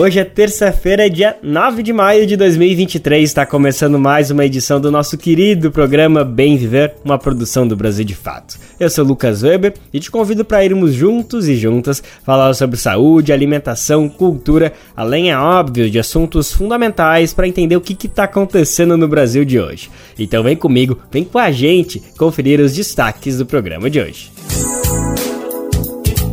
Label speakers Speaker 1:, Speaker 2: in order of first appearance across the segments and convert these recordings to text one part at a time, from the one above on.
Speaker 1: Hoje é terça-feira, dia 9 de maio de 2023. Está começando mais uma edição do nosso querido programa Bem Viver, uma produção do Brasil de Fato. Eu sou Lucas Weber e te convido para irmos juntos e juntas falar sobre saúde, alimentação, cultura, além, é óbvio, de assuntos fundamentais para entender o que está acontecendo no Brasil de hoje. Então vem comigo, vem com a gente conferir os destaques do programa de hoje.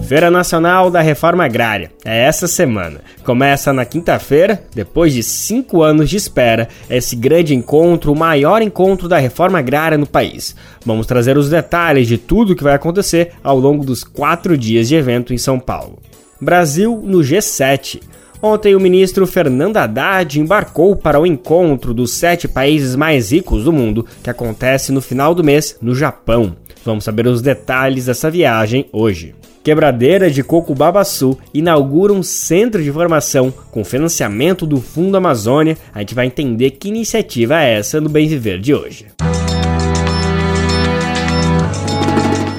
Speaker 1: Feira Nacional da Reforma Agrária. É essa semana. Começa na quinta-feira, depois de cinco anos de espera, esse grande encontro, o maior encontro da reforma agrária no país. Vamos trazer os detalhes de tudo o que vai acontecer ao longo dos quatro dias de evento em São Paulo. Brasil no G7. Ontem, o ministro Fernando Haddad embarcou para o encontro dos sete países mais ricos do mundo, que acontece no final do mês no Japão. Vamos saber os detalhes dessa viagem hoje. Quebradeira de Coco Babaçu inaugura um centro de formação com financiamento do Fundo Amazônia. A gente vai entender que iniciativa é essa no Bem Viver de hoje.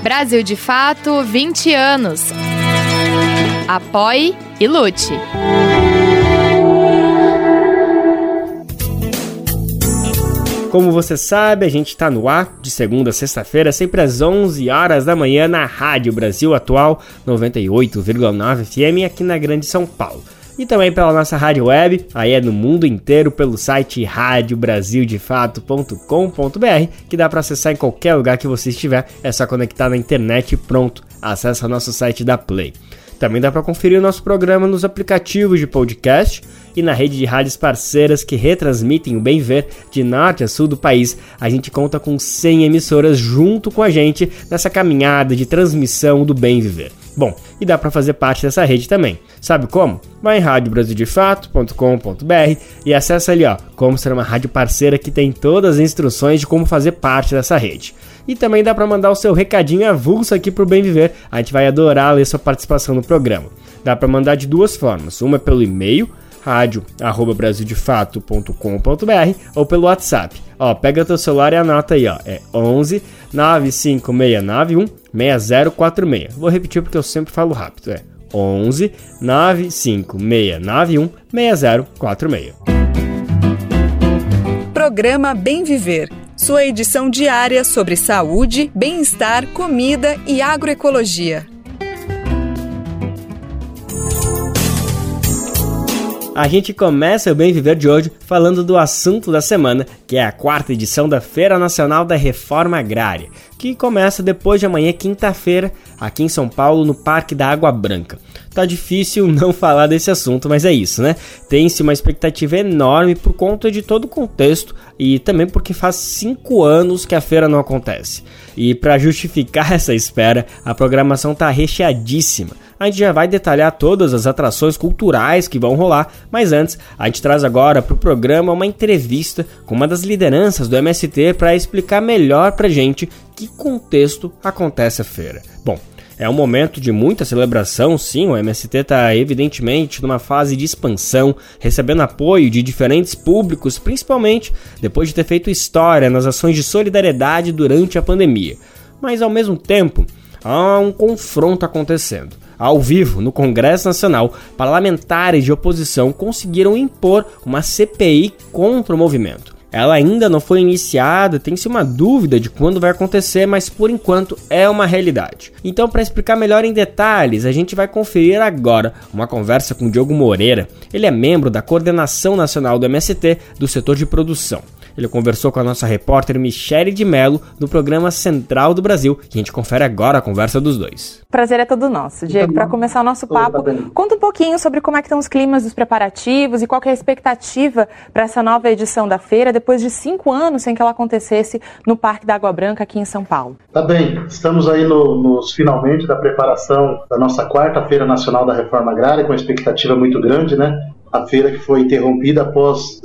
Speaker 2: Brasil de Fato 20 anos. Apoie e lute.
Speaker 1: Como você sabe, a gente está no ar de segunda a sexta-feira, sempre às 11 horas da manhã na Rádio Brasil Atual 98,9 FM aqui na Grande São Paulo. E também pela nossa rádio web, aí é no mundo inteiro pelo site radiobrasildefato.com.br, que dá para acessar em qualquer lugar que você estiver, é só conectar na internet e pronto, acessa nosso site da Play. Também dá para conferir o nosso programa nos aplicativos de podcast e na rede de rádios parceiras que retransmitem o Bem Ver de norte a sul do país. A gente conta com 100 emissoras junto com a gente nessa caminhada de transmissão do Bem Viver. Bom, e dá para fazer parte dessa rede também. Sabe como? Vai em radiobrasildefato.com.br e acessa ali, ó, como ser uma rádio parceira que tem todas as instruções de como fazer parte dessa rede. E também dá para mandar o seu recadinho avulso aqui pro Bem Viver. A gente vai adorar ler sua participação no programa. Dá para mandar de duas formas. Uma é pelo e-mail rádio@brasildefato.com.br ou pelo WhatsApp. Ó, pega teu celular e anota aí, ó. É 11 95691 6046. Vou repetir porque eu sempre falo rápido. É 11 95691 6046.
Speaker 3: Programa Bem Viver. Sua edição diária sobre saúde, bem-estar, comida e agroecologia.
Speaker 1: A gente começa o Bem Viver de hoje falando do assunto da semana, que é a quarta edição da Feira Nacional da Reforma Agrária, que começa depois de amanhã, quinta-feira, aqui em São Paulo, no Parque da Água Branca. Tá difícil não falar desse assunto, mas é isso, né? Tem-se uma expectativa enorme por conta de todo o contexto e também porque faz cinco anos que a feira não acontece. E para justificar essa espera, a programação tá recheadíssima a gente já vai detalhar todas as atrações culturais que vão rolar, mas antes, a gente traz agora para o programa uma entrevista com uma das lideranças do MST para explicar melhor para gente que contexto acontece a feira. Bom, é um momento de muita celebração, sim. O MST está evidentemente numa fase de expansão, recebendo apoio de diferentes públicos, principalmente depois de ter feito história nas ações de solidariedade durante a pandemia. Mas ao mesmo tempo, há um confronto acontecendo. Ao vivo, no Congresso Nacional, parlamentares de oposição conseguiram impor uma CPI contra o movimento. Ela ainda não foi iniciada, tem-se uma dúvida de quando vai acontecer, mas por enquanto é uma realidade. Então, para explicar melhor em detalhes, a gente vai conferir agora uma conversa com Diogo Moreira. Ele é membro da Coordenação Nacional do MST do setor de produção. Ele conversou com a nossa repórter Michele de Mello no programa Central do Brasil, que a gente confere agora a conversa dos dois.
Speaker 4: Prazer é todo nosso. Diego, para começar o nosso papo, conta um pouquinho sobre como é que estão os climas dos preparativos e qual é a expectativa para essa nova edição da feira, depois de cinco anos sem que ela acontecesse no Parque da Água Branca, aqui em São Paulo.
Speaker 5: Tá bem, estamos aí no, nos finalmente da preparação da nossa quarta Feira Nacional da Reforma Agrária, com uma expectativa muito grande, né? A feira que foi interrompida após,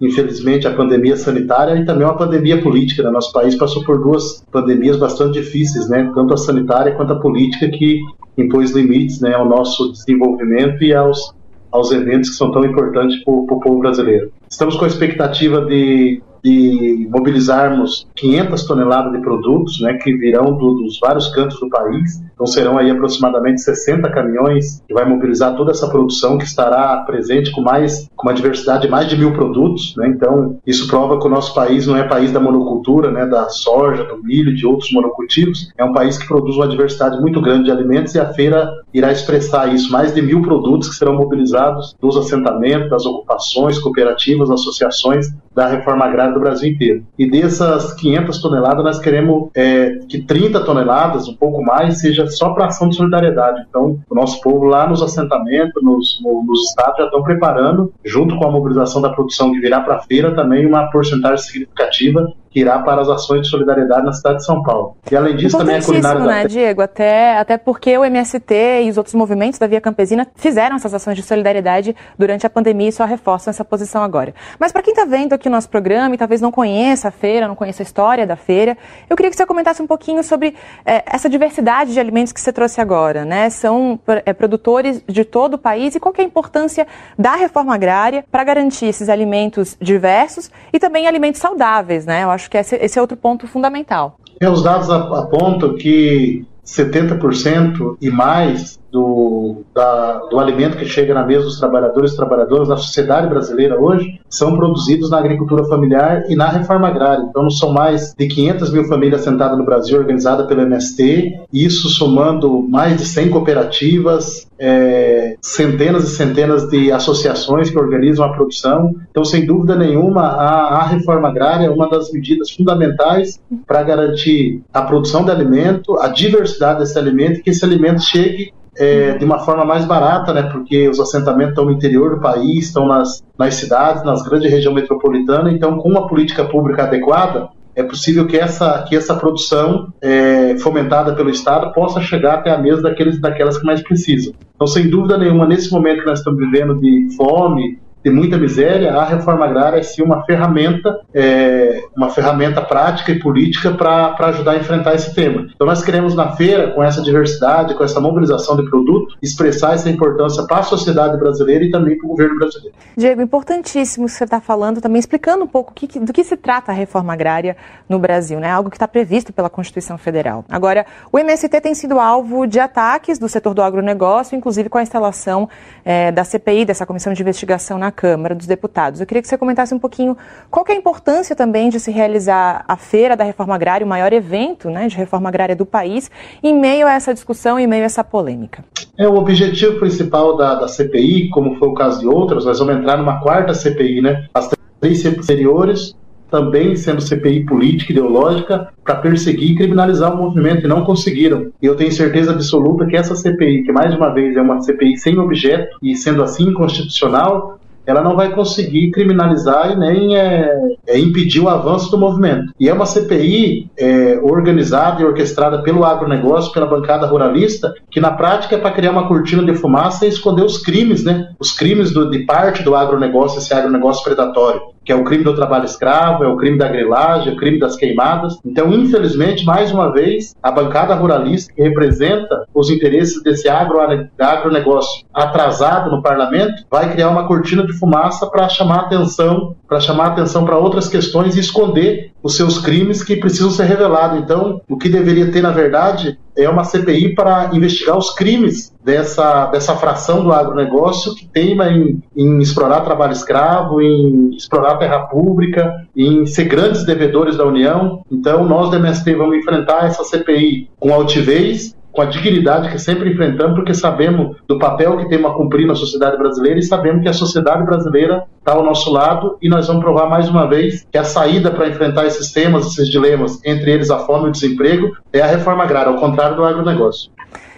Speaker 5: infelizmente, a pandemia sanitária e também uma pandemia política. Né? Nosso país passou por duas pandemias bastante difíceis, né? tanto a sanitária quanto a política, que impôs limites né, ao nosso desenvolvimento e aos, aos eventos que são tão importantes para o povo brasileiro. Estamos com a expectativa de de mobilizarmos 500 toneladas de produtos, né, que virão do, dos vários cantos do país. Então serão aí aproximadamente 60 caminhões que vai mobilizar toda essa produção que estará presente com mais com uma diversidade de mais de mil produtos. Né? Então isso prova que o nosso país não é país da monocultura, né, da soja, do milho, de outros monocultivos. É um país que produz uma diversidade muito grande de alimentos e a feira irá expressar isso. Mais de mil produtos que serão mobilizados dos assentamentos, das ocupações, cooperativas, associações da reforma agrária do Brasil inteiro. E dessas 500 toneladas, nós queremos é, que 30 toneladas, um pouco mais, seja só para ação de solidariedade. Então, o nosso povo lá nos assentamentos, nos, nos estados, já estão preparando, junto com a mobilização da produção que virá para a feira, também uma porcentagem significativa que irá para as ações de solidariedade na cidade de São Paulo. E além disso, também a culinária
Speaker 4: né, da... Diego? Até, até porque o MST e os outros movimentos da Via Campesina fizeram essas ações de solidariedade durante a pandemia e só reforçam essa posição agora. Mas para quem está vendo aqui o nosso programa e talvez não conheça a feira, não conheça a história da feira, eu queria que você comentasse um pouquinho sobre é, essa diversidade de alimentos que você trouxe agora. Né? São é, produtores de todo o país e qual é a importância da reforma agrária para garantir esses alimentos diversos e também alimentos saudáveis. Né? Eu acho acho que esse, é outro ponto fundamental.
Speaker 5: Os dados apontam que 70% e mais do, da, do alimento que chega na mesa dos trabalhadores e trabalhadoras da sociedade brasileira hoje são produzidos na agricultura familiar e na reforma agrária. Então, não são mais de 500 mil famílias sentadas no Brasil, organizadas pelo MST, isso somando mais de 100 cooperativas, é, centenas e centenas de associações que organizam a produção. Então, sem dúvida nenhuma, a, a reforma agrária é uma das medidas fundamentais para garantir a produção de alimento, a diversidade desse alimento e que esse alimento chegue é, de uma forma mais barata, né? Porque os assentamentos estão no interior do país, estão nas, nas cidades, nas grandes regiões metropolitanas. Então, com uma política pública adequada, é possível que essa, que essa produção é, fomentada pelo Estado possa chegar até a mesa daqueles, daquelas que mais precisam. Então, sem dúvida nenhuma, nesse momento que nós estamos vivendo de fome, de muita miséria, a reforma agrária é sim uma ferramenta, é, uma ferramenta prática e política para ajudar a enfrentar esse tema. Então nós queremos na feira, com essa diversidade, com essa mobilização de produto, expressar essa importância para a sociedade brasileira e também para o governo brasileiro.
Speaker 4: Diego, importantíssimo você está falando, também explicando um pouco que, do que se trata a reforma agrária no Brasil, né? Algo que está previsto pela Constituição Federal. Agora, o MST tem sido alvo de ataques do setor do agronegócio, inclusive com a instalação é, da CPI, dessa comissão de investigação na Câmara dos Deputados. Eu queria que você comentasse um pouquinho qual é a importância também de se realizar a Feira da Reforma Agrária, o maior evento né, de reforma agrária do país, em meio a essa discussão, em meio a essa polêmica.
Speaker 5: É, o objetivo principal da, da CPI, como foi o caso de outras, nós vamos entrar numa quarta CPI, né? As três anteriores também sendo CPI política, ideológica, para perseguir e criminalizar o movimento, e não conseguiram. E eu tenho certeza absoluta que essa CPI, que mais uma vez é uma CPI sem objeto e sendo assim inconstitucional, ela não vai conseguir criminalizar e nem é, é impedir o avanço do movimento. E é uma CPI é, organizada e orquestrada pelo agronegócio, pela bancada ruralista, que na prática é para criar uma cortina de fumaça e esconder os crimes, né? Os crimes do, de parte do agronegócio, esse agronegócio predatório que é o crime do trabalho escravo, é o crime da grilagem, é o crime das queimadas. Então, infelizmente, mais uma vez, a bancada ruralista, que representa os interesses desse agro, agronegócio atrasado no parlamento, vai criar uma cortina de fumaça para chamar atenção, para chamar atenção para outras questões e esconder os seus crimes que precisam ser revelados. Então, o que deveria ter, na verdade, é uma CPI para investigar os crimes dessa, dessa fração do agronegócio que teima em, em explorar trabalho escravo, em explorar terra pública, em ser grandes devedores da União. Então, nós do MST vamos enfrentar essa CPI com altivez, com a dignidade que sempre enfrentamos, porque sabemos do papel que temos a cumprir na sociedade brasileira e sabemos que a sociedade brasileira está ao nosso lado e nós vamos provar mais uma vez que a saída para enfrentar esses temas, esses dilemas, entre eles a fome e o desemprego, é a reforma agrária, ao contrário do agronegócio.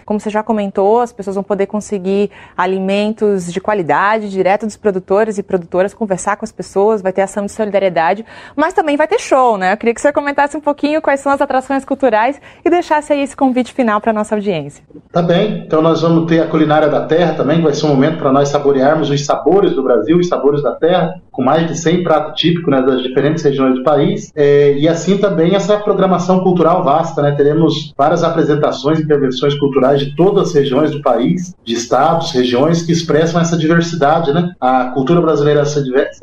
Speaker 4: Como você já comentou, as pessoas vão poder conseguir alimentos de qualidade, direto dos produtores e produtoras, conversar com as pessoas, vai ter ação de solidariedade, mas também vai ter show, né? Eu queria que você comentasse um pouquinho quais são as atrações culturais e deixasse aí esse convite final para a nossa audiência.
Speaker 5: Tá bem, então nós vamos ter a culinária da terra também, vai ser um momento para nós saborearmos os sabores do Brasil, os sabores da terra, com mais de 100 pratos típicos né, das diferentes regiões do país, é, e assim também essa programação cultural vasta, né? Teremos várias apresentações, intervenções culturais de todas as regiões do país, de estados, regiões que expressam essa diversidade, né? A cultura brasileira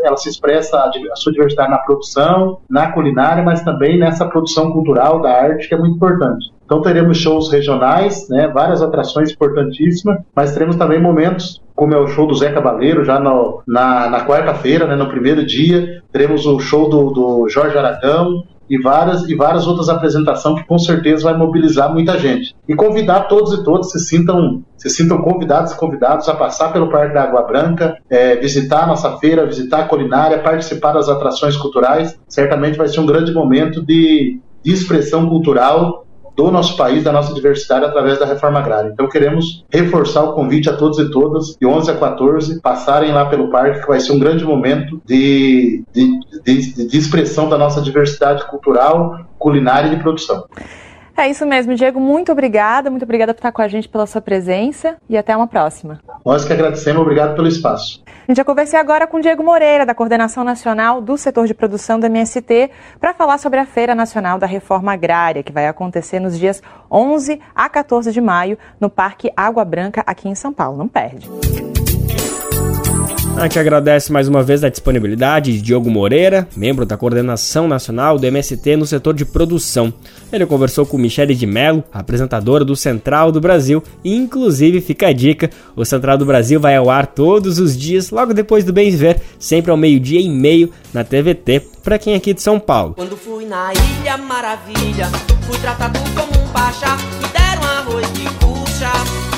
Speaker 5: ela se expressa a sua diversidade na produção, na culinária, mas também nessa produção cultural da arte que é muito importante. Então teremos shows regionais, né, várias atrações importantíssimas, mas teremos também momentos como é o show do Zé Cabaleiro, já no, na, na quarta-feira, né, no primeiro dia, teremos o show do, do Jorge Aragão, e várias e várias outras apresentações que com certeza vai mobilizar muita gente. E convidar todos e todas se sintam se sintam convidados e convidados a passar pelo Parque da Água Branca, é, visitar a nossa feira, visitar a culinária, participar das atrações culturais. Certamente vai ser um grande momento de, de expressão cultural do nosso país, da nossa diversidade através da reforma agrária. Então queremos reforçar o convite a todos e todas, de 11 a 14, passarem lá pelo parque, que vai ser um grande momento de, de, de, de expressão da nossa diversidade cultural, culinária e de produção.
Speaker 4: É isso mesmo, Diego. Muito obrigada. Muito obrigada por estar com a gente, pela sua presença e até uma próxima.
Speaker 5: Nós que agradecemos. Obrigado pelo espaço.
Speaker 4: A gente já conversei agora com Diego Moreira, da Coordenação Nacional do Setor de Produção do MST, para falar sobre a Feira Nacional da Reforma Agrária, que vai acontecer nos dias 11 a 14 de maio no Parque Água Branca, aqui em São Paulo. Não perde.
Speaker 1: A gente agradece mais uma vez a disponibilidade de Diogo Moreira, membro da coordenação nacional do MST no setor de produção. Ele conversou com Michele de Mello, apresentadora do Central do Brasil, e inclusive fica a dica: o Central do Brasil vai ao ar todos os dias, logo depois do Bem Viver, sempre ao meio-dia e meio na TVT, para quem é aqui de São Paulo.
Speaker 6: Quando fui na Ilha Maravilha, fui tratado como um pachá, me deram arroz de puxa,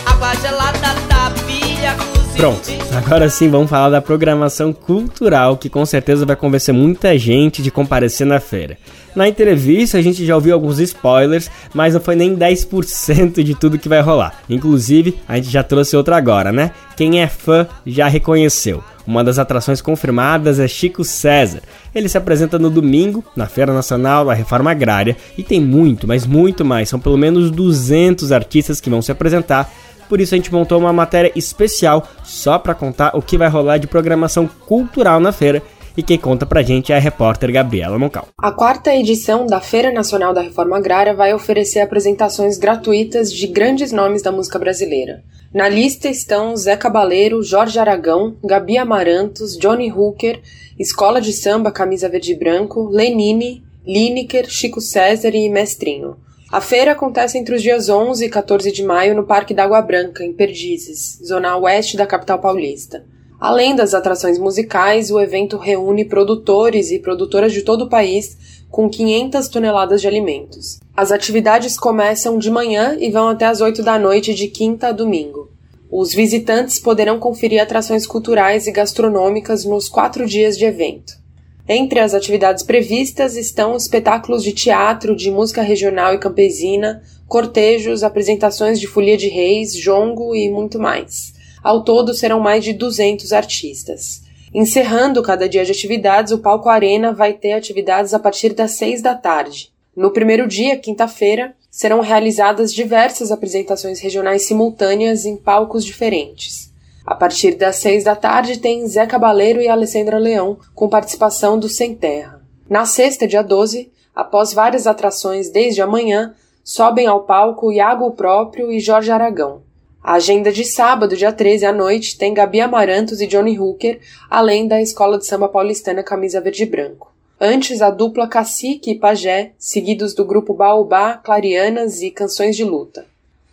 Speaker 6: água gelada da pilha.
Speaker 1: Pronto, agora sim vamos falar da programação cultural que com certeza vai convencer muita gente de comparecer na feira. Na entrevista a gente já ouviu alguns spoilers, mas não foi nem 10% de tudo que vai rolar. Inclusive, a gente já trouxe outra agora, né? Quem é fã já reconheceu. Uma das atrações confirmadas é Chico César. Ele se apresenta no domingo, na Feira Nacional da Reforma Agrária, e tem muito, mas muito mais. São pelo menos 200 artistas que vão se apresentar por isso a gente montou uma matéria especial só para contar o que vai rolar de programação cultural na feira. E quem conta pra gente é a repórter Gabriela Moncal.
Speaker 7: A quarta edição da Feira Nacional da Reforma Agrária vai oferecer apresentações gratuitas de grandes nomes da música brasileira. Na lista estão Zé Cabaleiro, Jorge Aragão, Gabi Amarantos, Johnny Hooker, Escola de Samba Camisa Verde e Branco, Lenine, Lineker, Chico César e Mestrinho. A feira acontece entre os dias 11 e 14 de maio no Parque da Água Branca, em Perdizes, zona oeste da capital paulista. Além das atrações musicais, o evento reúne produtores e produtoras de todo o país com 500 toneladas de alimentos. As atividades começam de manhã e vão até as 8 da noite de quinta a domingo. Os visitantes poderão conferir atrações culturais e gastronômicas nos quatro dias de evento. Entre as atividades previstas estão espetáculos de teatro, de música regional e campesina, cortejos, apresentações de folia de reis, jongo e muito mais. Ao todo serão mais de 200 artistas. Encerrando cada dia de atividades, o Palco Arena vai ter atividades a partir das 6 da tarde. No primeiro dia, quinta-feira, serão realizadas diversas apresentações regionais simultâneas em palcos diferentes. A partir das seis da tarde tem Zé Cabaleiro e Alessandra Leão, com participação do Sem Terra. Na sexta, dia 12, após várias atrações desde amanhã, sobem ao palco Iago Próprio e Jorge Aragão. A agenda de sábado, dia 13 à noite, tem Gabi Amarantos e Johnny Hooker, além da Escola de Samba Paulistana Camisa Verde e Branco. Antes, a dupla Cacique e Pajé, seguidos do grupo Baobá, Clarianas e Canções de Luta.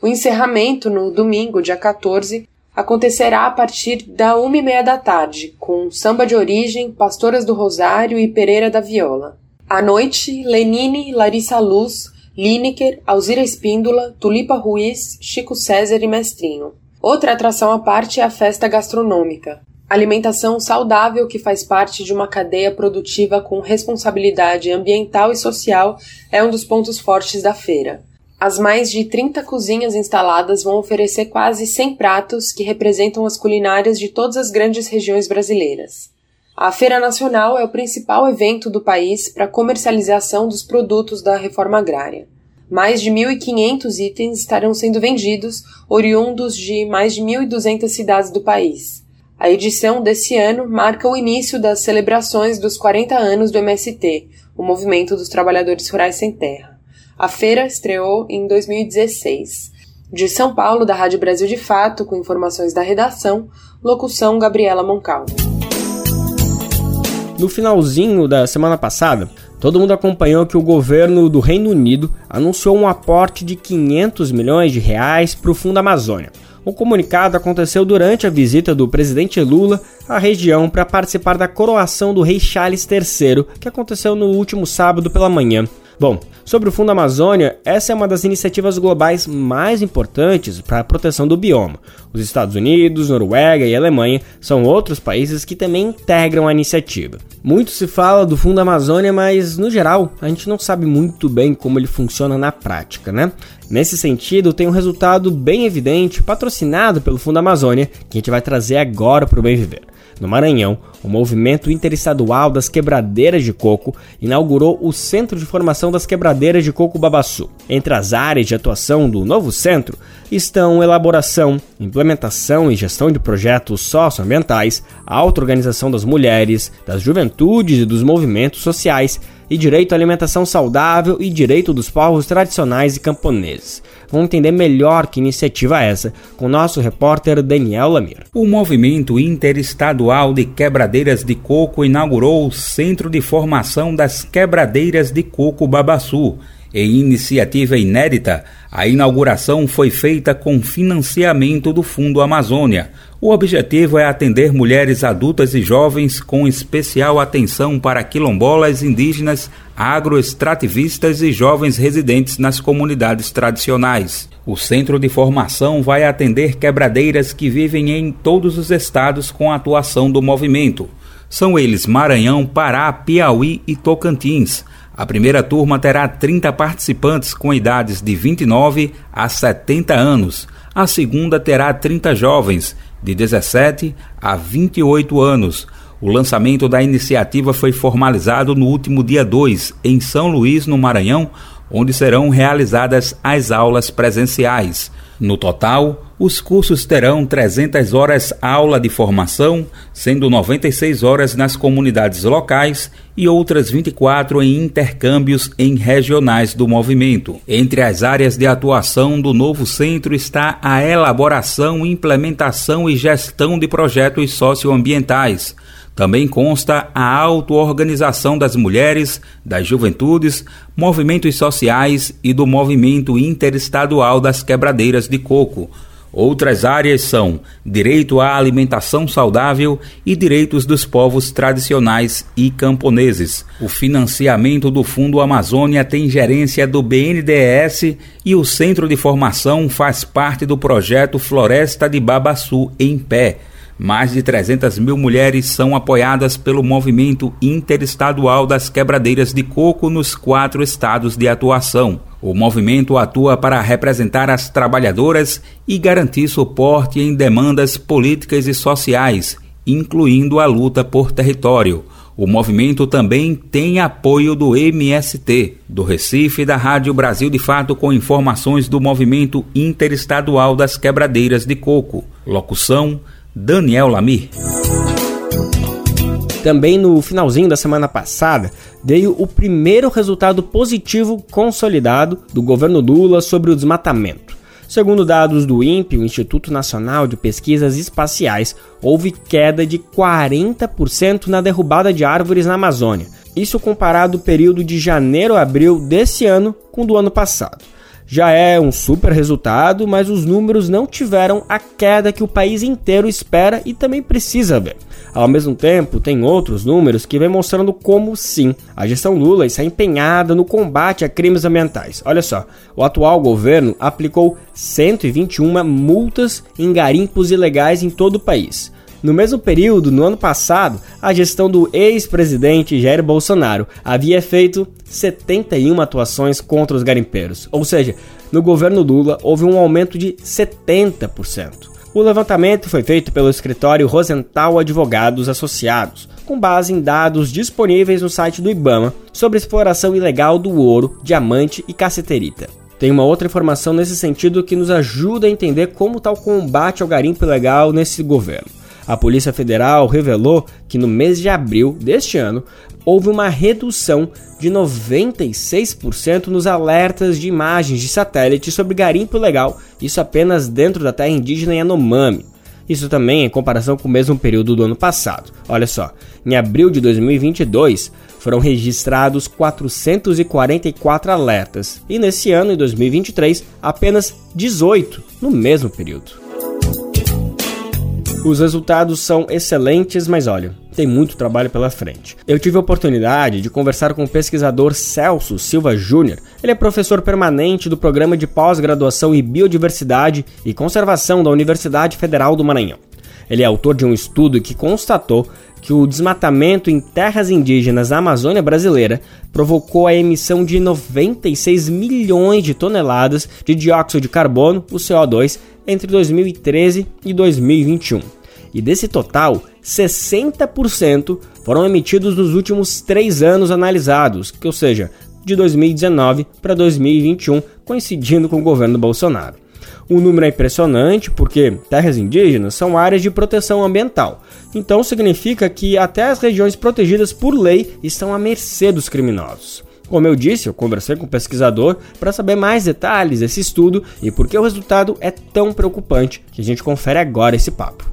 Speaker 7: O encerramento, no domingo, dia 14, acontecerá a partir da uma e meia da tarde, com Samba de Origem, Pastoras do Rosário e Pereira da Viola. À noite, Lenine, Larissa Luz, Lineker, Alzira Espíndola, Tulipa Ruiz, Chico César e Mestrinho. Outra atração à parte é a festa gastronômica. Alimentação saudável que faz parte de uma cadeia produtiva com responsabilidade ambiental e social é um dos pontos fortes da feira. As mais de 30 cozinhas instaladas vão oferecer quase 100 pratos que representam as culinárias de todas as grandes regiões brasileiras. A Feira Nacional é o principal evento do país para comercialização dos produtos da reforma agrária. Mais de 1.500 itens estarão sendo vendidos, oriundos de mais de 1.200 cidades do país. A edição desse ano marca o início das celebrações dos 40 anos do MST, o Movimento dos Trabalhadores Rurais Sem Terra. A feira estreou em 2016. De São Paulo, da Rádio Brasil de Fato, com informações da redação, locução Gabriela Moncal.
Speaker 1: No finalzinho da semana passada, todo mundo acompanhou que o governo do Reino Unido anunciou um aporte de 500 milhões de reais para o Fundo Amazônia. O comunicado aconteceu durante a visita do presidente Lula à região para participar da coroação do rei Charles III, que aconteceu no último sábado pela manhã. Bom, sobre o Fundo Amazônia, essa é uma das iniciativas globais mais importantes para a proteção do bioma. Os Estados Unidos, Noruega e Alemanha são outros países que também integram a iniciativa. Muito se fala do Fundo Amazônia, mas no geral a gente não sabe muito bem como ele funciona na prática, né? Nesse sentido, tem um resultado bem evidente, patrocinado pelo Fundo Amazônia, que a gente vai trazer agora para o Bem Viver. No Maranhão, o Movimento Interestadual das Quebradeiras de Coco inaugurou o Centro de Formação das Quebradeiras de Coco Babaçu. Entre as áreas de atuação do novo centro estão elaboração, implementação e gestão de projetos socioambientais, auto-organização das mulheres, das juventudes e dos movimentos sociais, e direito à alimentação saudável e direito dos povos tradicionais e camponeses. Vamos entender melhor que iniciativa é essa com nosso repórter Daniel Lamir.
Speaker 8: O Movimento Interestadual de Quebradeiras de Coco inaugurou o Centro de Formação das Quebradeiras de Coco Babaçu. Em iniciativa inédita, a inauguração foi feita com financiamento do Fundo Amazônia. O objetivo é atender mulheres adultas e jovens com especial atenção para quilombolas indígenas, agroextrativistas e jovens residentes nas comunidades tradicionais. O centro de formação vai atender quebradeiras que vivem em todos os estados com a atuação do movimento. São eles Maranhão, Pará, Piauí e Tocantins. A primeira turma terá 30 participantes com idades de 29 a 70 anos. A segunda terá 30 jovens, de 17 a 28 anos. O lançamento da iniciativa foi formalizado no último dia 2, em São Luís, no Maranhão, onde serão realizadas as aulas presenciais. No total, os cursos terão 300 horas aula de formação, sendo 96 horas nas comunidades locais e outras 24 em intercâmbios em regionais do movimento. Entre as áreas de atuação do novo centro está a elaboração, implementação e gestão de projetos socioambientais também consta a auto-organização das mulheres, das juventudes, movimentos sociais e do movimento interestadual das quebradeiras de coco. Outras áreas são direito à alimentação saudável e direitos dos povos tradicionais e camponeses. O financiamento do Fundo Amazônia tem gerência do BNDES e o Centro de Formação faz parte do projeto Floresta de Babaçu em Pé mais de 300 mil mulheres são apoiadas pelo movimento interestadual das quebradeiras de coco nos quatro estados de atuação. O movimento atua para representar as trabalhadoras e garantir suporte em demandas políticas e sociais, incluindo a luta por território. O movimento também tem apoio do MST, do Recife da Rádio Brasil de Fato, com informações do movimento interestadual das quebradeiras de coco. Locução Daniel Lamir.
Speaker 1: Também no finalzinho da semana passada, veio o primeiro resultado positivo consolidado do governo Lula sobre o desmatamento. Segundo dados do INPE, o Instituto Nacional de Pesquisas Espaciais, houve queda de 40% na derrubada de árvores na Amazônia. Isso comparado ao período de janeiro a abril desse ano com o do ano passado já é um super resultado, mas os números não tiveram a queda que o país inteiro espera e também precisa ver. Ao mesmo tempo, tem outros números que vem mostrando como sim, a gestão Lula está empenhada no combate a crimes ambientais. Olha só, o atual governo aplicou 121 multas em garimpos ilegais em todo o país. No mesmo período, no ano passado, a gestão do ex-presidente Jair Bolsonaro havia feito 71 atuações contra os garimpeiros, ou seja, no governo Lula houve um aumento de 70%. O levantamento foi feito pelo escritório Rosenthal Advogados Associados, com base em dados disponíveis no site do Ibama sobre exploração ilegal do ouro, diamante e caceterita. Tem uma outra informação nesse sentido que nos ajuda a entender como está o combate ao garimpo ilegal nesse governo. A Polícia Federal revelou que no mês de abril deste ano houve uma redução de 96% nos alertas de imagens de satélite sobre garimpo ilegal, isso apenas dentro da terra indígena Yanomami. Isso também em comparação com o mesmo período do ano passado. Olha só, em abril de 2022 foram registrados 444 alertas e nesse ano, em 2023, apenas 18 no mesmo período. Os resultados são excelentes, mas olha, tem muito trabalho pela frente. Eu tive a oportunidade de conversar com o pesquisador Celso Silva Júnior. Ele é professor permanente do programa de pós-graduação em Biodiversidade e Conservação da Universidade Federal do Maranhão. Ele é autor de um estudo que constatou que o desmatamento em terras indígenas da Amazônia brasileira provocou a emissão de 96 milhões de toneladas de dióxido de carbono, o CO2, entre 2013 e 2021. E desse total, 60% foram emitidos nos últimos três anos analisados, que, ou seja, de 2019 para 2021, coincidindo com o governo Bolsonaro. O número é impressionante porque terras indígenas são áreas de proteção ambiental. Então significa que até as regiões protegidas por lei estão à mercê dos criminosos. Como eu disse, eu conversei com o pesquisador para saber mais detalhes desse estudo e por que o resultado é tão preocupante que a gente confere agora esse papo.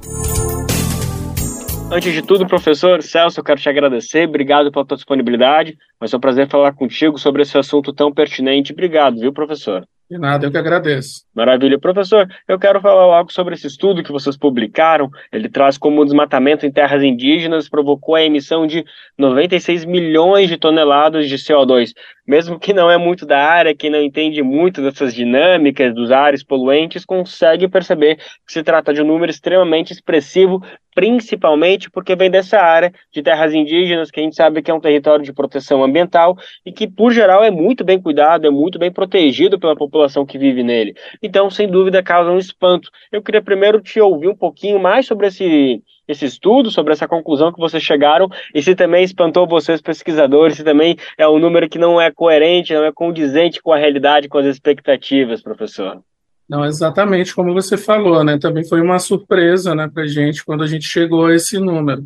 Speaker 9: Antes de tudo, professor Celso, eu quero te agradecer. Obrigado pela tua disponibilidade. Vai ser um prazer falar contigo sobre esse assunto tão pertinente. Obrigado, viu, professor?
Speaker 10: De nada, eu que agradeço.
Speaker 9: Maravilha. Professor, eu quero falar algo sobre esse estudo que vocês publicaram. Ele traz como o desmatamento em terras indígenas provocou a emissão de 96 milhões de toneladas de CO2. Mesmo que não é muito da área, que não entende muito dessas dinâmicas dos ares poluentes, consegue perceber que se trata de um número extremamente expressivo, principalmente porque vem dessa área de terras indígenas, que a gente sabe que é um território de proteção ambiental e que, por geral, é muito bem cuidado, é muito bem protegido pela população que vive nele. Então, sem dúvida, causa um espanto. Eu queria primeiro te ouvir um pouquinho mais sobre esse, esse estudo, sobre essa conclusão que vocês chegaram, e se também espantou vocês, pesquisadores, se também é um número que não é coerente, não é condizente com a realidade, com as expectativas, professor.
Speaker 10: Não, exatamente como você falou, né? Também foi uma surpresa, né, para gente quando a gente chegou a esse número,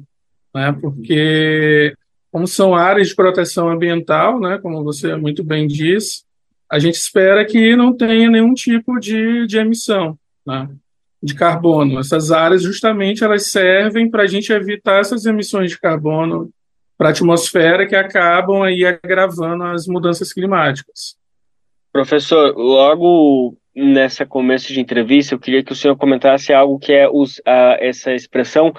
Speaker 10: né? Porque como são áreas de proteção ambiental, né, como você muito bem disse, a gente espera que não tenha nenhum tipo de, de emissão né, de carbono. Essas áreas, justamente, elas servem para a gente evitar essas emissões de carbono para a atmosfera que acabam aí agravando as mudanças climáticas.
Speaker 9: Professor, logo nessa começo de entrevista, eu queria que o senhor comentasse algo que é os, uh, essa expressão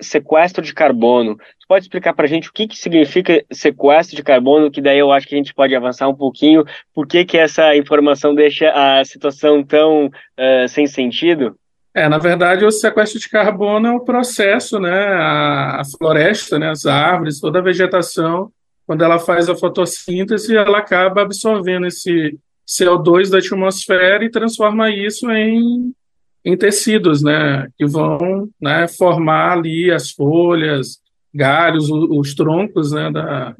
Speaker 9: sequestro de carbono. Você pode explicar para a gente o que, que significa sequestro de carbono, que daí eu acho que a gente pode avançar um pouquinho, por que, que essa informação deixa a situação tão uh, sem sentido?
Speaker 10: É, na verdade, o sequestro de carbono é o processo, né, a, a floresta, né, as árvores, toda a vegetação, quando ela faz a fotossíntese, ela acaba absorvendo esse CO2 da atmosfera e transforma isso em, em tecidos, né, que vão né, formar ali as folhas, galhos, os, os troncos né, da,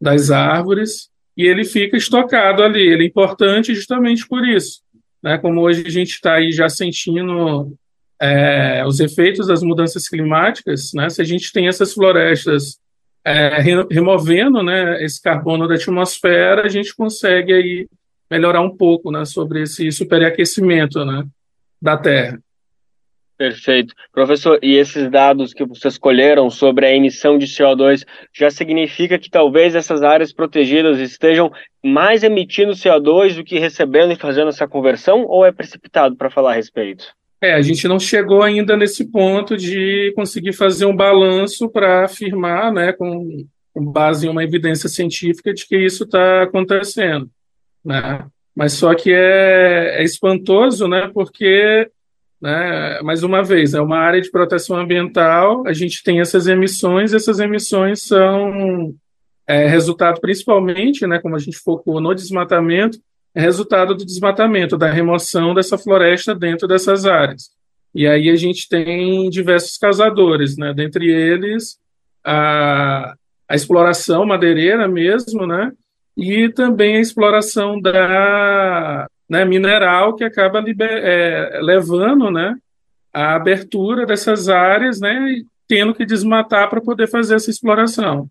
Speaker 10: das árvores, e ele fica estocado ali. Ele é importante justamente por isso. Né, como hoje a gente está aí já sentindo é, os efeitos das mudanças climáticas, né, se a gente tem essas florestas é, removendo né, esse carbono da atmosfera, a gente consegue aí melhorar um pouco né, sobre esse superaquecimento né, da Terra.
Speaker 9: Perfeito. Professor, e esses dados que vocês escolheram sobre a emissão de CO2 já significa que talvez essas áreas protegidas estejam mais emitindo CO2 do que recebendo e fazendo essa conversão, ou é precipitado para falar a respeito?
Speaker 10: É, a gente não chegou ainda nesse ponto de conseguir fazer um balanço para afirmar, né, com, com base em uma evidência científica, de que isso está acontecendo né? Mas só que é, é espantoso, né? Porque, né, mais uma vez, é uma área de proteção ambiental, a gente tem essas emissões, essas emissões são é, resultado principalmente, né, como a gente focou no desmatamento, é resultado do desmatamento, da remoção dessa floresta dentro dessas áreas. E aí a gente tem diversos causadores, né, dentre eles a, a exploração madeireira mesmo, né, e também a exploração da né, mineral que acaba liber, é, levando né, a abertura dessas áreas, né, tendo que desmatar para poder fazer essa exploração.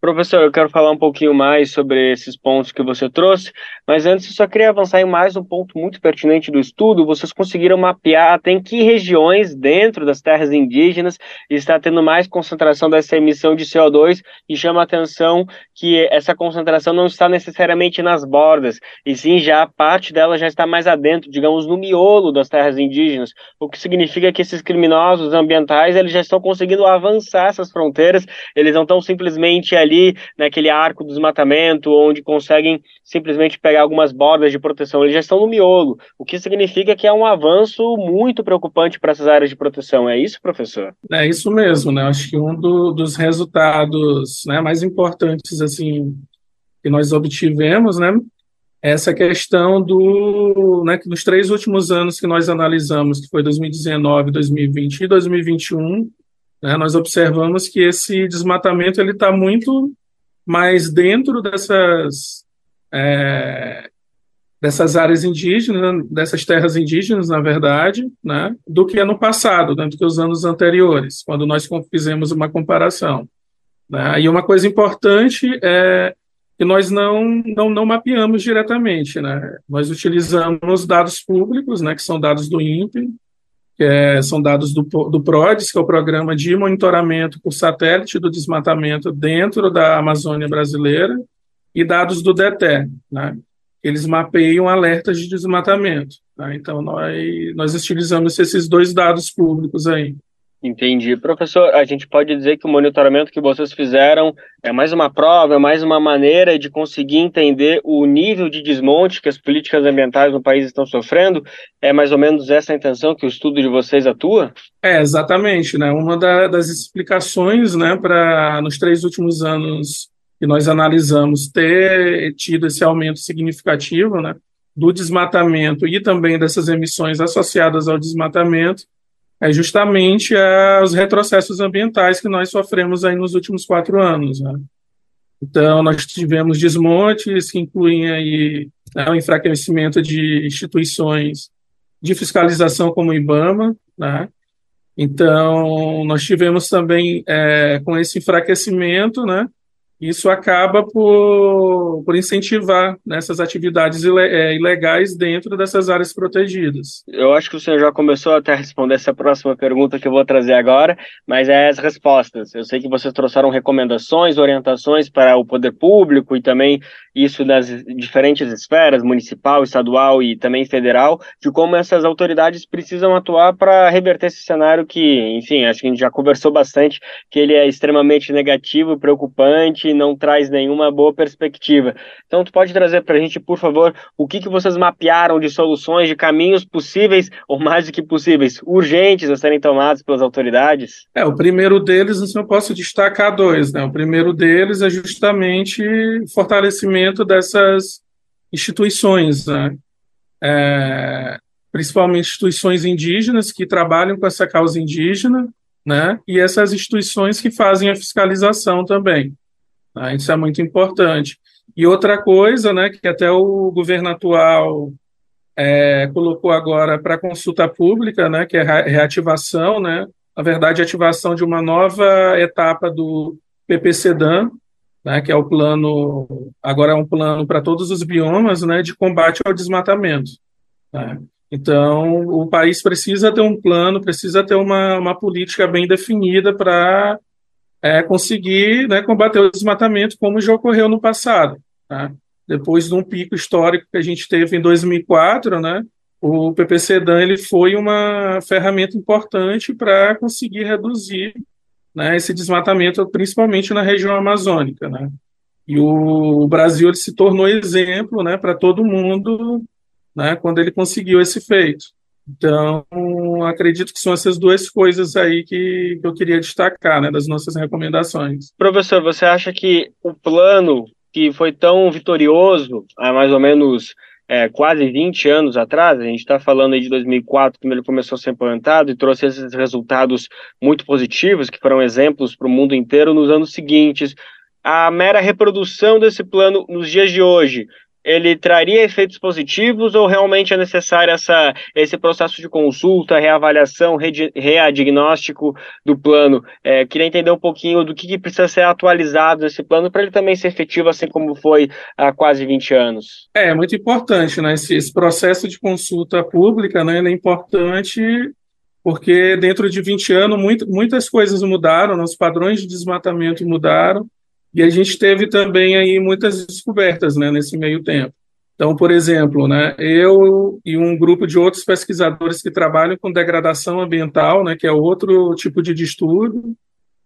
Speaker 9: Professor, eu quero falar um pouquinho mais sobre esses pontos que você trouxe, mas antes eu só queria avançar em mais um ponto muito pertinente do estudo. Vocês conseguiram mapear até em que regiões dentro das terras indígenas está tendo mais concentração dessa emissão de CO2 e chama a atenção que essa concentração não está necessariamente nas bordas, e sim já parte dela já está mais adentro, digamos, no miolo das terras indígenas, o que significa que esses criminosos ambientais eles já estão conseguindo avançar essas fronteiras, eles não estão simplesmente ali ali naquele arco do desmatamento, onde conseguem simplesmente pegar algumas bordas de proteção. Eles já estão no miolo, o que significa que é um avanço muito preocupante para essas áreas de proteção. É isso, professor?
Speaker 10: É isso mesmo, né? Acho que um do, dos resultados né, mais importantes assim que nós obtivemos, né, essa questão do, né, que nos três últimos anos que nós analisamos, que foi 2019, 2020 e 2021, né, nós observamos que esse desmatamento ele está muito mais dentro dessas é, dessas áreas indígenas, dessas terras indígenas, na verdade, né, do que no passado, do que os anos anteriores, quando nós fizemos uma comparação. Né? E uma coisa importante é que nós não, não, não mapeamos diretamente. Né? Nós utilizamos dados públicos, né, que são dados do INPE, é, são dados do, do PRODES, que é o Programa de Monitoramento por Satélite do Desmatamento dentro da Amazônia Brasileira, e dados do DETER, né? Eles mapeiam alertas de desmatamento. Tá? Então, nós, nós utilizamos esses dois dados públicos aí.
Speaker 9: Entendi. Professor, a gente pode dizer que o monitoramento que vocês fizeram é mais uma prova, é mais uma maneira de conseguir entender o nível de desmonte que as políticas ambientais no país estão sofrendo? É mais ou menos essa a intenção que o estudo de vocês atua?
Speaker 10: É, exatamente. Né? Uma da, das explicações né, para, nos três últimos anos que nós analisamos, ter tido esse aumento significativo né, do desmatamento e também dessas emissões associadas ao desmatamento é justamente é, os retrocessos ambientais que nós sofremos aí nos últimos quatro anos. Né? Então, nós tivemos desmontes que incluem aí né, o enfraquecimento de instituições de fiscalização como o IBAMA, né? Então, nós tivemos também, é, com esse enfraquecimento, né, isso acaba por, por incentivar nessas atividades é, ilegais dentro dessas áreas protegidas.
Speaker 9: Eu acho que o senhor já começou até a responder essa próxima pergunta que eu vou trazer agora, mas é as respostas. Eu sei que vocês trouxeram recomendações, orientações para o poder público e também isso nas diferentes esferas, municipal, estadual e também federal, de como essas autoridades precisam atuar para reverter esse cenário que, enfim, acho que a gente já conversou bastante, que ele é extremamente negativo, preocupante, não traz nenhuma boa perspectiva. Então, tu pode trazer para a gente, por favor, o que, que vocês mapearam de soluções, de caminhos possíveis, ou mais do que possíveis, urgentes a serem tomados pelas autoridades?
Speaker 10: É, o primeiro deles, assim, eu posso destacar dois. Né? O primeiro deles é justamente o fortalecimento dessas instituições, né? É, principalmente instituições indígenas que trabalham com essa causa indígena, né? E essas instituições que fazem a fiscalização também. Tá? Isso é muito importante. E outra coisa, né, que até o governo atual é, colocou agora para consulta pública, né, que é a reativação, né, na verdade, ativação de uma nova etapa do PPCDAN, né, que é o plano, agora é um plano para todos os biomas, né, de combate ao desmatamento. Né? Então, o país precisa ter um plano, precisa ter uma, uma política bem definida para é, conseguir né, combater o desmatamento, como já ocorreu no passado. Tá? Depois de um pico histórico que a gente teve em 2004, né, o PPC-DAN ele foi uma ferramenta importante para conseguir reduzir né, esse desmatamento, principalmente na região amazônica. Né? E o, Brasil ele se tornou exemplo né, para todo mundo né, quando ele conseguiu esse feito. Então, acredito que são essas duas coisas aí que, que eu queria destacar, né, das nossas recomendações.
Speaker 9: Professor, você acha que o plano que foi tão vitorioso há mais ou menos é, quase 20 anos atrás, a gente está falando aí de 2004, quando ele começou a ser implantado e trouxe esses resultados muito positivos, que foram exemplos para o mundo inteiro nos anos seguintes. A mera reprodução desse plano nos dias de hoje ele traria efeitos positivos ou realmente é necessário essa, esse processo de consulta, reavaliação, readiagnóstico do plano? É, queria entender um pouquinho do que, que precisa ser atualizado nesse plano para ele também ser efetivo, assim como foi há quase 20 anos.
Speaker 10: É, muito importante, né? Esse, esse processo de consulta pública né, é importante porque dentro de 20 anos muito, muitas coisas mudaram, né? os padrões de desmatamento mudaram, e a gente teve também aí muitas descobertas né, nesse meio tempo. Então, por exemplo, né, eu e um grupo de outros pesquisadores que trabalham com degradação ambiental, né, que é outro tipo de estudo,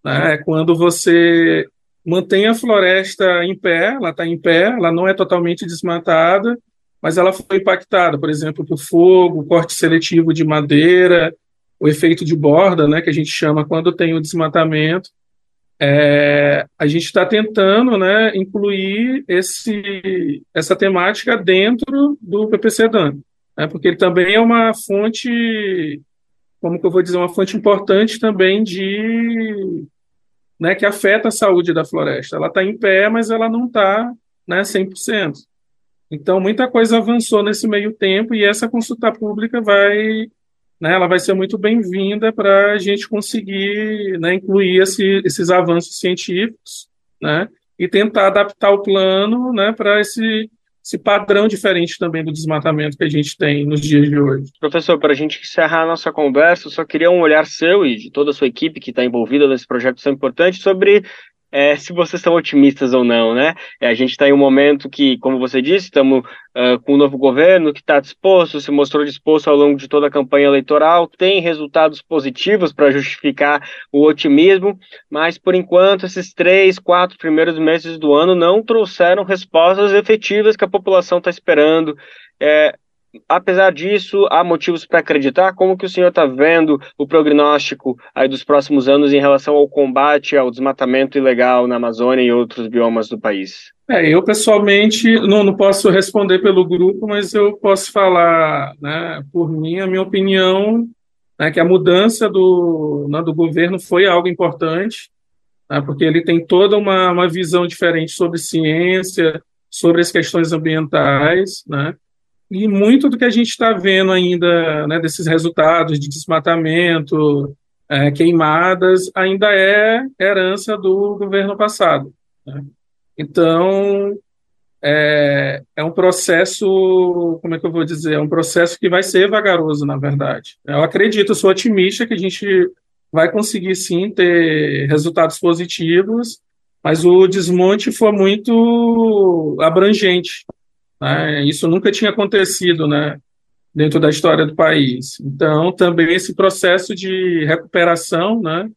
Speaker 10: né, é quando você mantém a floresta em pé, ela está em pé, ela não é totalmente desmatada, mas ela foi impactada, por exemplo, por fogo, corte seletivo de madeira, o efeito de borda, né, que a gente chama quando tem o desmatamento, é, a gente está tentando né, incluir esse, essa temática dentro do PPC DAN, né, porque ele também é uma fonte, como que eu vou dizer, uma fonte importante também de né, que afeta a saúde da floresta. Ela está em pé, mas ela não está né, 100%. Então, muita coisa avançou nesse meio tempo e essa consulta pública vai né, ela vai ser muito bem-vinda para a gente conseguir né, incluir esse, esses avanços científicos né, e tentar adaptar o plano né, para esse, esse padrão diferente também do desmatamento que a gente tem nos dias de hoje.
Speaker 9: Professor, para a gente encerrar a nossa conversa, eu só queria um olhar seu e de toda a sua equipe que está envolvida nesse projeto tão importante sobre é, se vocês são otimistas ou não, né? É, a gente está em um momento que, como você disse, estamos uh, com um novo governo que está disposto, se mostrou disposto ao longo de toda a campanha eleitoral, tem resultados positivos para justificar o otimismo, mas por enquanto esses três, quatro primeiros meses do ano não trouxeram respostas efetivas que a população está esperando. É, apesar disso, há motivos para acreditar? Como que o senhor está vendo o prognóstico aí dos próximos anos em relação ao combate ao desmatamento ilegal na Amazônia e outros biomas do país?
Speaker 10: É, eu pessoalmente não, não posso responder pelo grupo, mas eu posso falar, né, por mim, a minha opinião, né, que a mudança do, né, do governo foi algo importante, né, porque ele tem toda uma, uma visão diferente sobre ciência, sobre as questões ambientais, né, e muito do que a gente está vendo ainda, né, desses resultados de desmatamento, é, queimadas, ainda é herança do governo passado. Né? Então, é, é, um processo, como é que eu vou dizer? É um processo que vai ser vagaroso, na verdade. Eu acredito, sou otimista que a gente vai conseguir sim ter resultados positivos, mas o desmonte foi muito abrangente. Né? Isso nunca tinha acontecido né, dentro da história do país. Então, também esse processo de recuperação, né,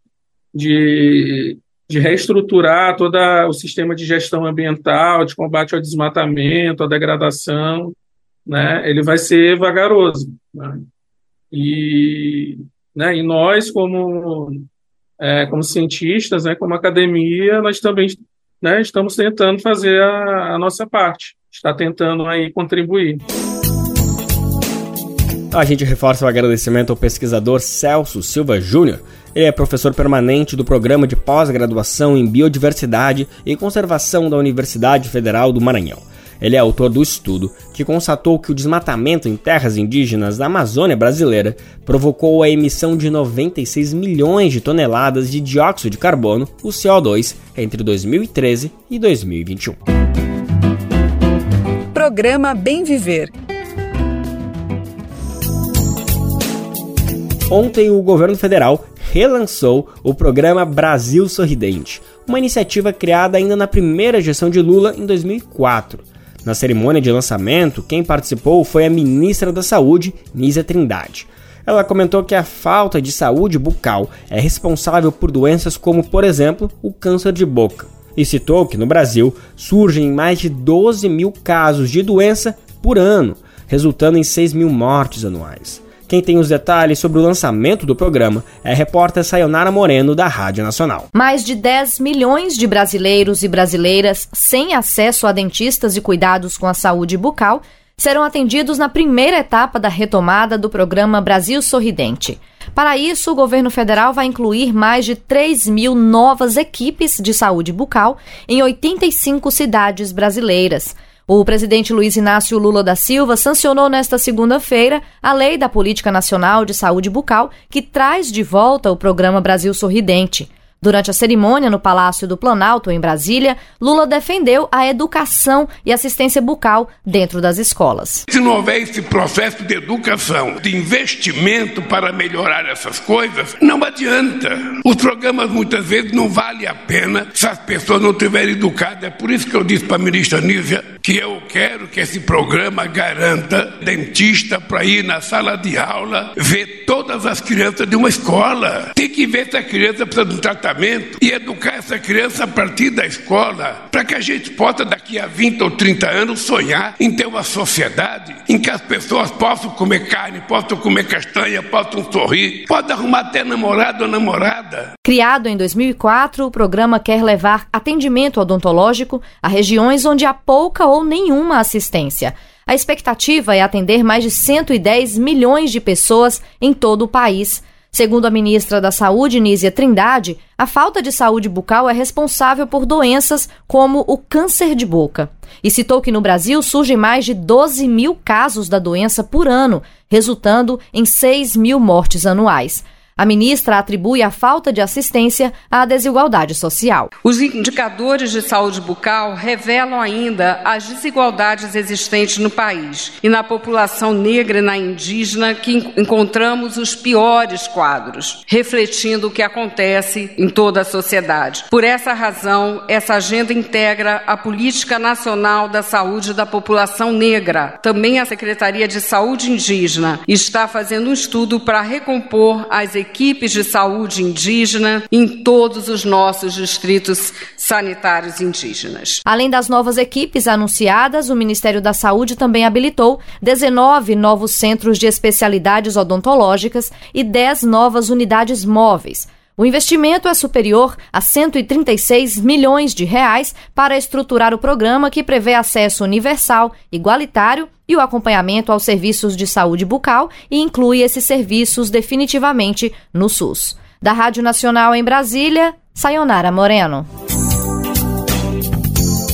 Speaker 10: de, de reestruturar todo o sistema de gestão ambiental, de combate ao desmatamento, à degradação, né, ele vai ser vagaroso. Né? E, né, e nós, como, é, como cientistas, né, como academia, nós também né, estamos tentando fazer a, a nossa parte está tentando aí contribuir.
Speaker 1: A gente reforça o agradecimento ao pesquisador Celso Silva Júnior. Ele é professor permanente do programa de pós-graduação em Biodiversidade e Conservação da Universidade Federal do Maranhão. Ele é autor do estudo que constatou que o desmatamento em terras indígenas da Amazônia brasileira provocou a emissão de 96 milhões de toneladas de dióxido de carbono, o CO2, entre 2013 e 2021
Speaker 3: programa Bem Viver.
Speaker 1: Ontem, o governo federal relançou o programa Brasil Sorridente, uma iniciativa criada ainda na primeira gestão de Lula em 2004. Na cerimônia de lançamento, quem participou foi a ministra da Saúde, Nízia Trindade. Ela comentou que a falta de saúde bucal é responsável por doenças como, por exemplo, o câncer de boca e citou que no Brasil surgem mais de 12 mil casos de doença por ano, resultando em 6 mil mortes anuais. Quem tem os detalhes sobre o lançamento do programa é a repórter Sayonara Moreno, da Rádio Nacional.
Speaker 11: Mais de 10 milhões de brasileiros e brasileiras sem acesso a dentistas e cuidados com a saúde bucal serão atendidos na primeira etapa da retomada do programa Brasil Sorridente. Para isso, o governo federal vai incluir mais de 3 mil novas equipes de saúde bucal em 85 cidades brasileiras. O presidente Luiz Inácio Lula da Silva sancionou nesta segunda-feira a Lei da Política Nacional de Saúde Bucal, que traz de volta o programa Brasil Sorridente. Durante a cerimônia no Palácio do Planalto, em Brasília, Lula defendeu a educação e assistência bucal dentro das escolas.
Speaker 12: Se não houver esse processo de educação, de investimento para melhorar essas coisas, não adianta. Os programas muitas vezes não valem a pena se as pessoas não estiverem educadas. É por isso que eu disse para a ministra Nízia que eu quero que esse programa garanta dentista para ir na sala de aula ver todas as crianças de uma escola. Tem que ver se a criança precisa de um tratamento e educar essa criança a partir da escola, para que a gente possa, daqui a 20 ou 30 anos, sonhar em ter uma sociedade em que as pessoas possam comer carne, possam comer castanha, possam sorrir, podem arrumar até namorado ou namorada.
Speaker 11: Criado em 2004, o programa quer levar atendimento odontológico a regiões onde há pouca ou nenhuma assistência. A expectativa é atender mais de 110 milhões de pessoas em todo o país. Segundo a ministra da Saúde, Nízia Trindade, a falta de saúde bucal é responsável por doenças como o câncer de boca. E citou que no Brasil surgem mais de 12 mil casos da doença por ano, resultando em 6 mil mortes anuais. A ministra atribui a falta de assistência à desigualdade social.
Speaker 13: Os indicadores de saúde bucal revelam ainda as desigualdades existentes no país e na população negra e na indígena que encontramos os piores quadros, refletindo o que acontece em toda a sociedade. Por essa razão, essa agenda integra a Política Nacional da Saúde da População Negra, também a Secretaria de Saúde Indígena, está fazendo um estudo para recompor as equipes equipes de saúde indígena em todos os nossos distritos sanitários indígenas.
Speaker 11: Além das novas equipes anunciadas, o Ministério da Saúde também habilitou 19 novos centros de especialidades odontológicas e 10 novas unidades móveis. O investimento é superior a 136 milhões de reais para estruturar o programa que prevê acesso universal, igualitário e o acompanhamento aos serviços de saúde bucal e inclui esses serviços definitivamente no SUS. Da Rádio Nacional em Brasília, Sayonara Moreno.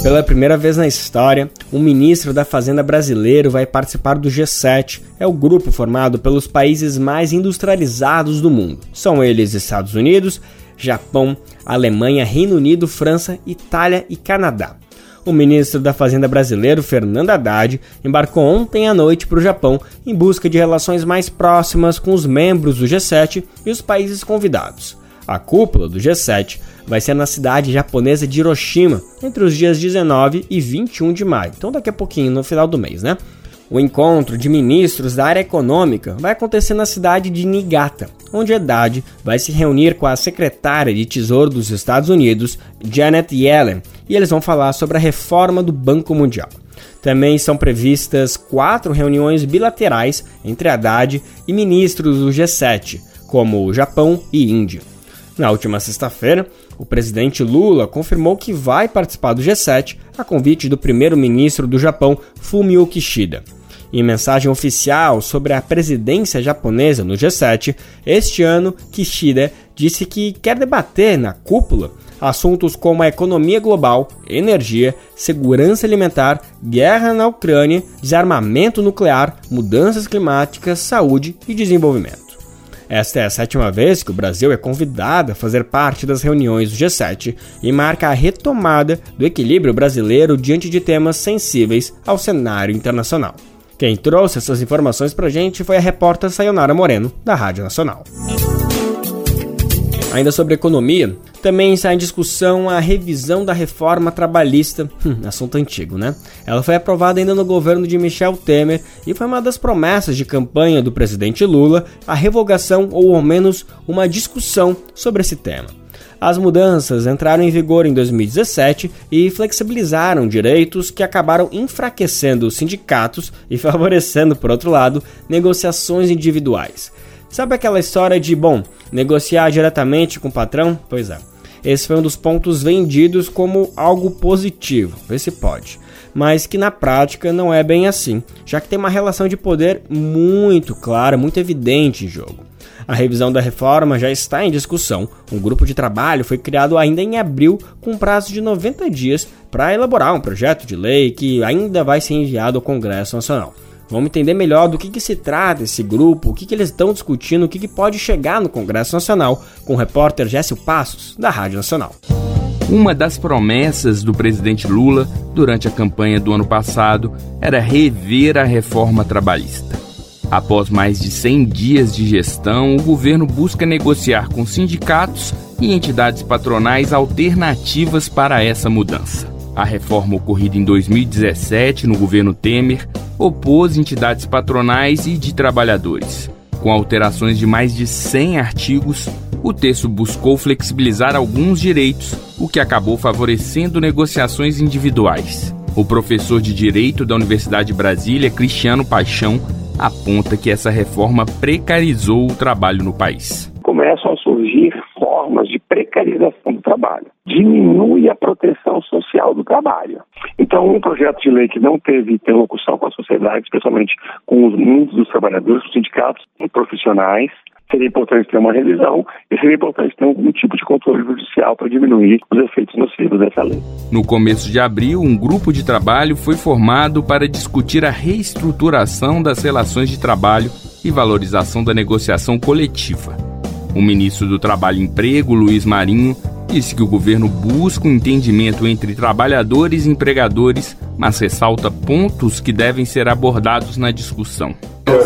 Speaker 1: Pela primeira vez na história, um ministro da Fazenda brasileiro vai participar do G7. É o grupo formado pelos países mais industrializados do mundo. São eles Estados Unidos, Japão, Alemanha, Reino Unido, França, Itália e Canadá. O ministro da Fazenda brasileiro, Fernando Haddad, embarcou ontem à noite para o Japão em busca de relações mais próximas com os membros do G7 e os países convidados. A cúpula do G7 vai ser na cidade japonesa de Hiroshima, entre os dias 19 e 21 de maio. Então daqui a pouquinho, no final do mês, né? O encontro de ministros da área econômica vai acontecer na cidade de Niigata, onde Haddad vai se reunir com a secretária de Tesouro dos Estados Unidos, Janet Yellen, e eles vão falar sobre a reforma do Banco Mundial. Também são previstas quatro reuniões bilaterais entre Haddad e ministros do G7, como o Japão e Índia. Na última sexta-feira, o presidente Lula confirmou que vai participar do G7 a convite do primeiro-ministro do Japão, Fumio Kishida. Em mensagem oficial sobre a presidência japonesa no G7, este ano Kishida disse que quer debater na cúpula assuntos como a economia global, energia, segurança alimentar, guerra na Ucrânia, desarmamento nuclear, mudanças climáticas, saúde e desenvolvimento. Esta é a sétima vez que o Brasil é convidado a fazer parte das reuniões do G7 e marca a retomada do equilíbrio brasileiro diante de temas sensíveis ao cenário internacional. Quem trouxe essas informações pra gente foi a repórter Sayonara Moreno, da Rádio Nacional. Ainda sobre economia, também está em discussão a revisão da reforma trabalhista, hum, assunto antigo, né? Ela foi aprovada ainda no governo de Michel Temer e foi uma das promessas de campanha do presidente Lula a revogação ou ao menos uma discussão sobre esse tema. As mudanças entraram em vigor em 2017 e flexibilizaram direitos que acabaram enfraquecendo os sindicatos e favorecendo, por outro lado, negociações individuais. Sabe aquela história de, bom, negociar diretamente com o patrão? Pois é. Esse foi um dos pontos vendidos como algo positivo, vê se pode. Mas que na prática não é bem assim, já que tem uma relação de poder muito clara, muito evidente em jogo. A revisão da reforma já está em discussão. Um grupo de trabalho foi criado ainda em abril, com prazo de 90 dias, para elaborar um projeto de lei que ainda vai ser enviado ao Congresso Nacional. Vamos entender melhor do que, que se trata esse grupo, o que, que eles estão discutindo, o que, que pode chegar no Congresso Nacional, com o repórter Géssio Passos, da Rádio Nacional.
Speaker 14: Uma das promessas do presidente Lula durante a campanha do ano passado era rever a reforma trabalhista. Após mais de 100 dias de gestão, o governo busca negociar com sindicatos e entidades patronais alternativas para essa mudança. A reforma ocorrida em 2017 no governo Temer opôs entidades patronais e de trabalhadores. Com alterações de mais de 100 artigos, o texto buscou flexibilizar alguns direitos, o que acabou favorecendo negociações individuais. O professor de Direito da Universidade de Brasília, Cristiano Paixão, aponta que essa reforma precarizou o trabalho no país.
Speaker 15: Começam a surgir precarização do trabalho. Diminui a proteção social do trabalho. Então, um projeto de lei que não teve interlocução com a sociedade, especialmente com os, muitos dos trabalhadores, os sindicatos e profissionais, seria importante ter uma revisão e seria importante ter algum tipo de controle judicial para diminuir os efeitos nocivos dessa lei.
Speaker 14: No começo de abril, um grupo de trabalho foi formado para discutir a reestruturação das relações de trabalho e valorização da negociação coletiva. O ministro do Trabalho e Emprego, Luiz Marinho, disse que o governo busca um entendimento entre trabalhadores e empregadores, mas ressalta pontos que devem ser abordados na discussão.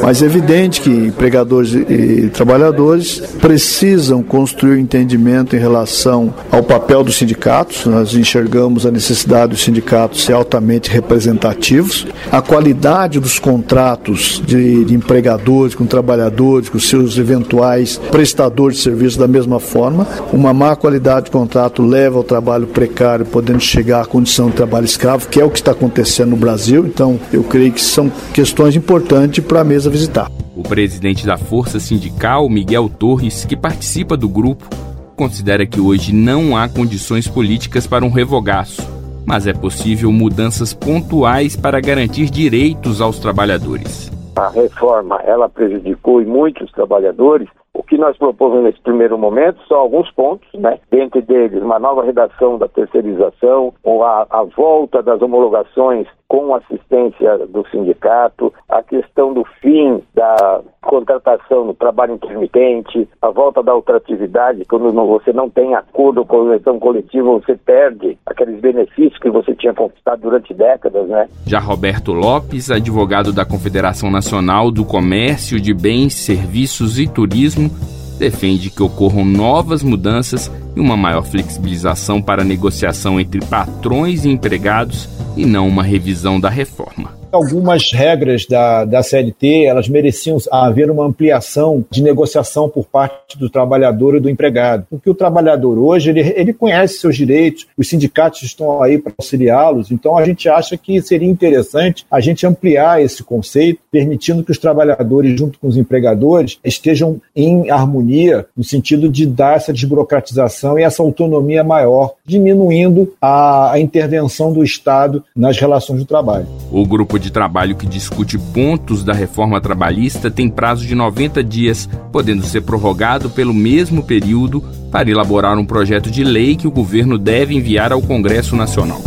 Speaker 16: Mas é evidente que empregadores e trabalhadores precisam construir um entendimento em relação ao papel dos sindicatos. Nós enxergamos a necessidade dos sindicatos ser altamente representativos, a qualidade dos contratos de, de empregadores com trabalhadores, com seus eventuais prestadores de serviço da mesma forma. Uma má qualidade de contrato leva ao trabalho precário, podendo chegar à condição de trabalho escravo, que é o que está acontecendo no Brasil. Então, eu creio que são questões importantes para mesa visitar.
Speaker 14: O presidente da Força Sindical, Miguel Torres, que participa do grupo, considera que hoje não há condições políticas para um revogaço, mas é possível mudanças pontuais para garantir direitos aos trabalhadores.
Speaker 15: A reforma, ela prejudicou muitos trabalhadores o que nós propomos nesse primeiro momento são alguns pontos, né? Dentre deles, uma nova redação da terceirização, ou a, a volta das homologações com assistência do sindicato, a questão do fim da contratação no trabalho intermitente, a volta da ultratividade, quando você não tem acordo com a eleição coletiva, você perde aqueles benefícios que você tinha conquistado durante décadas, né?
Speaker 14: Já Roberto Lopes, advogado da Confederação Nacional do Comércio de Bens, Serviços e Turismo, defende que ocorram novas mudanças e uma maior flexibilização para a negociação entre patrões e empregados e não uma revisão da reforma
Speaker 17: algumas regras da, da CLT elas mereciam haver uma ampliação de negociação por parte do trabalhador e do empregado. Porque o trabalhador hoje ele, ele conhece seus direitos, os sindicatos estão aí para auxiliá-los, então a gente acha que seria interessante a gente ampliar esse conceito, permitindo que os trabalhadores, junto com os empregadores, estejam em harmonia no sentido de dar essa desburocratização e essa autonomia maior, diminuindo a, a intervenção do Estado nas relações do trabalho.
Speaker 14: O grupo grupo de trabalho que discute pontos da reforma trabalhista tem prazo de 90 dias, podendo ser prorrogado pelo mesmo período para elaborar um projeto de lei que o governo deve enviar ao Congresso Nacional.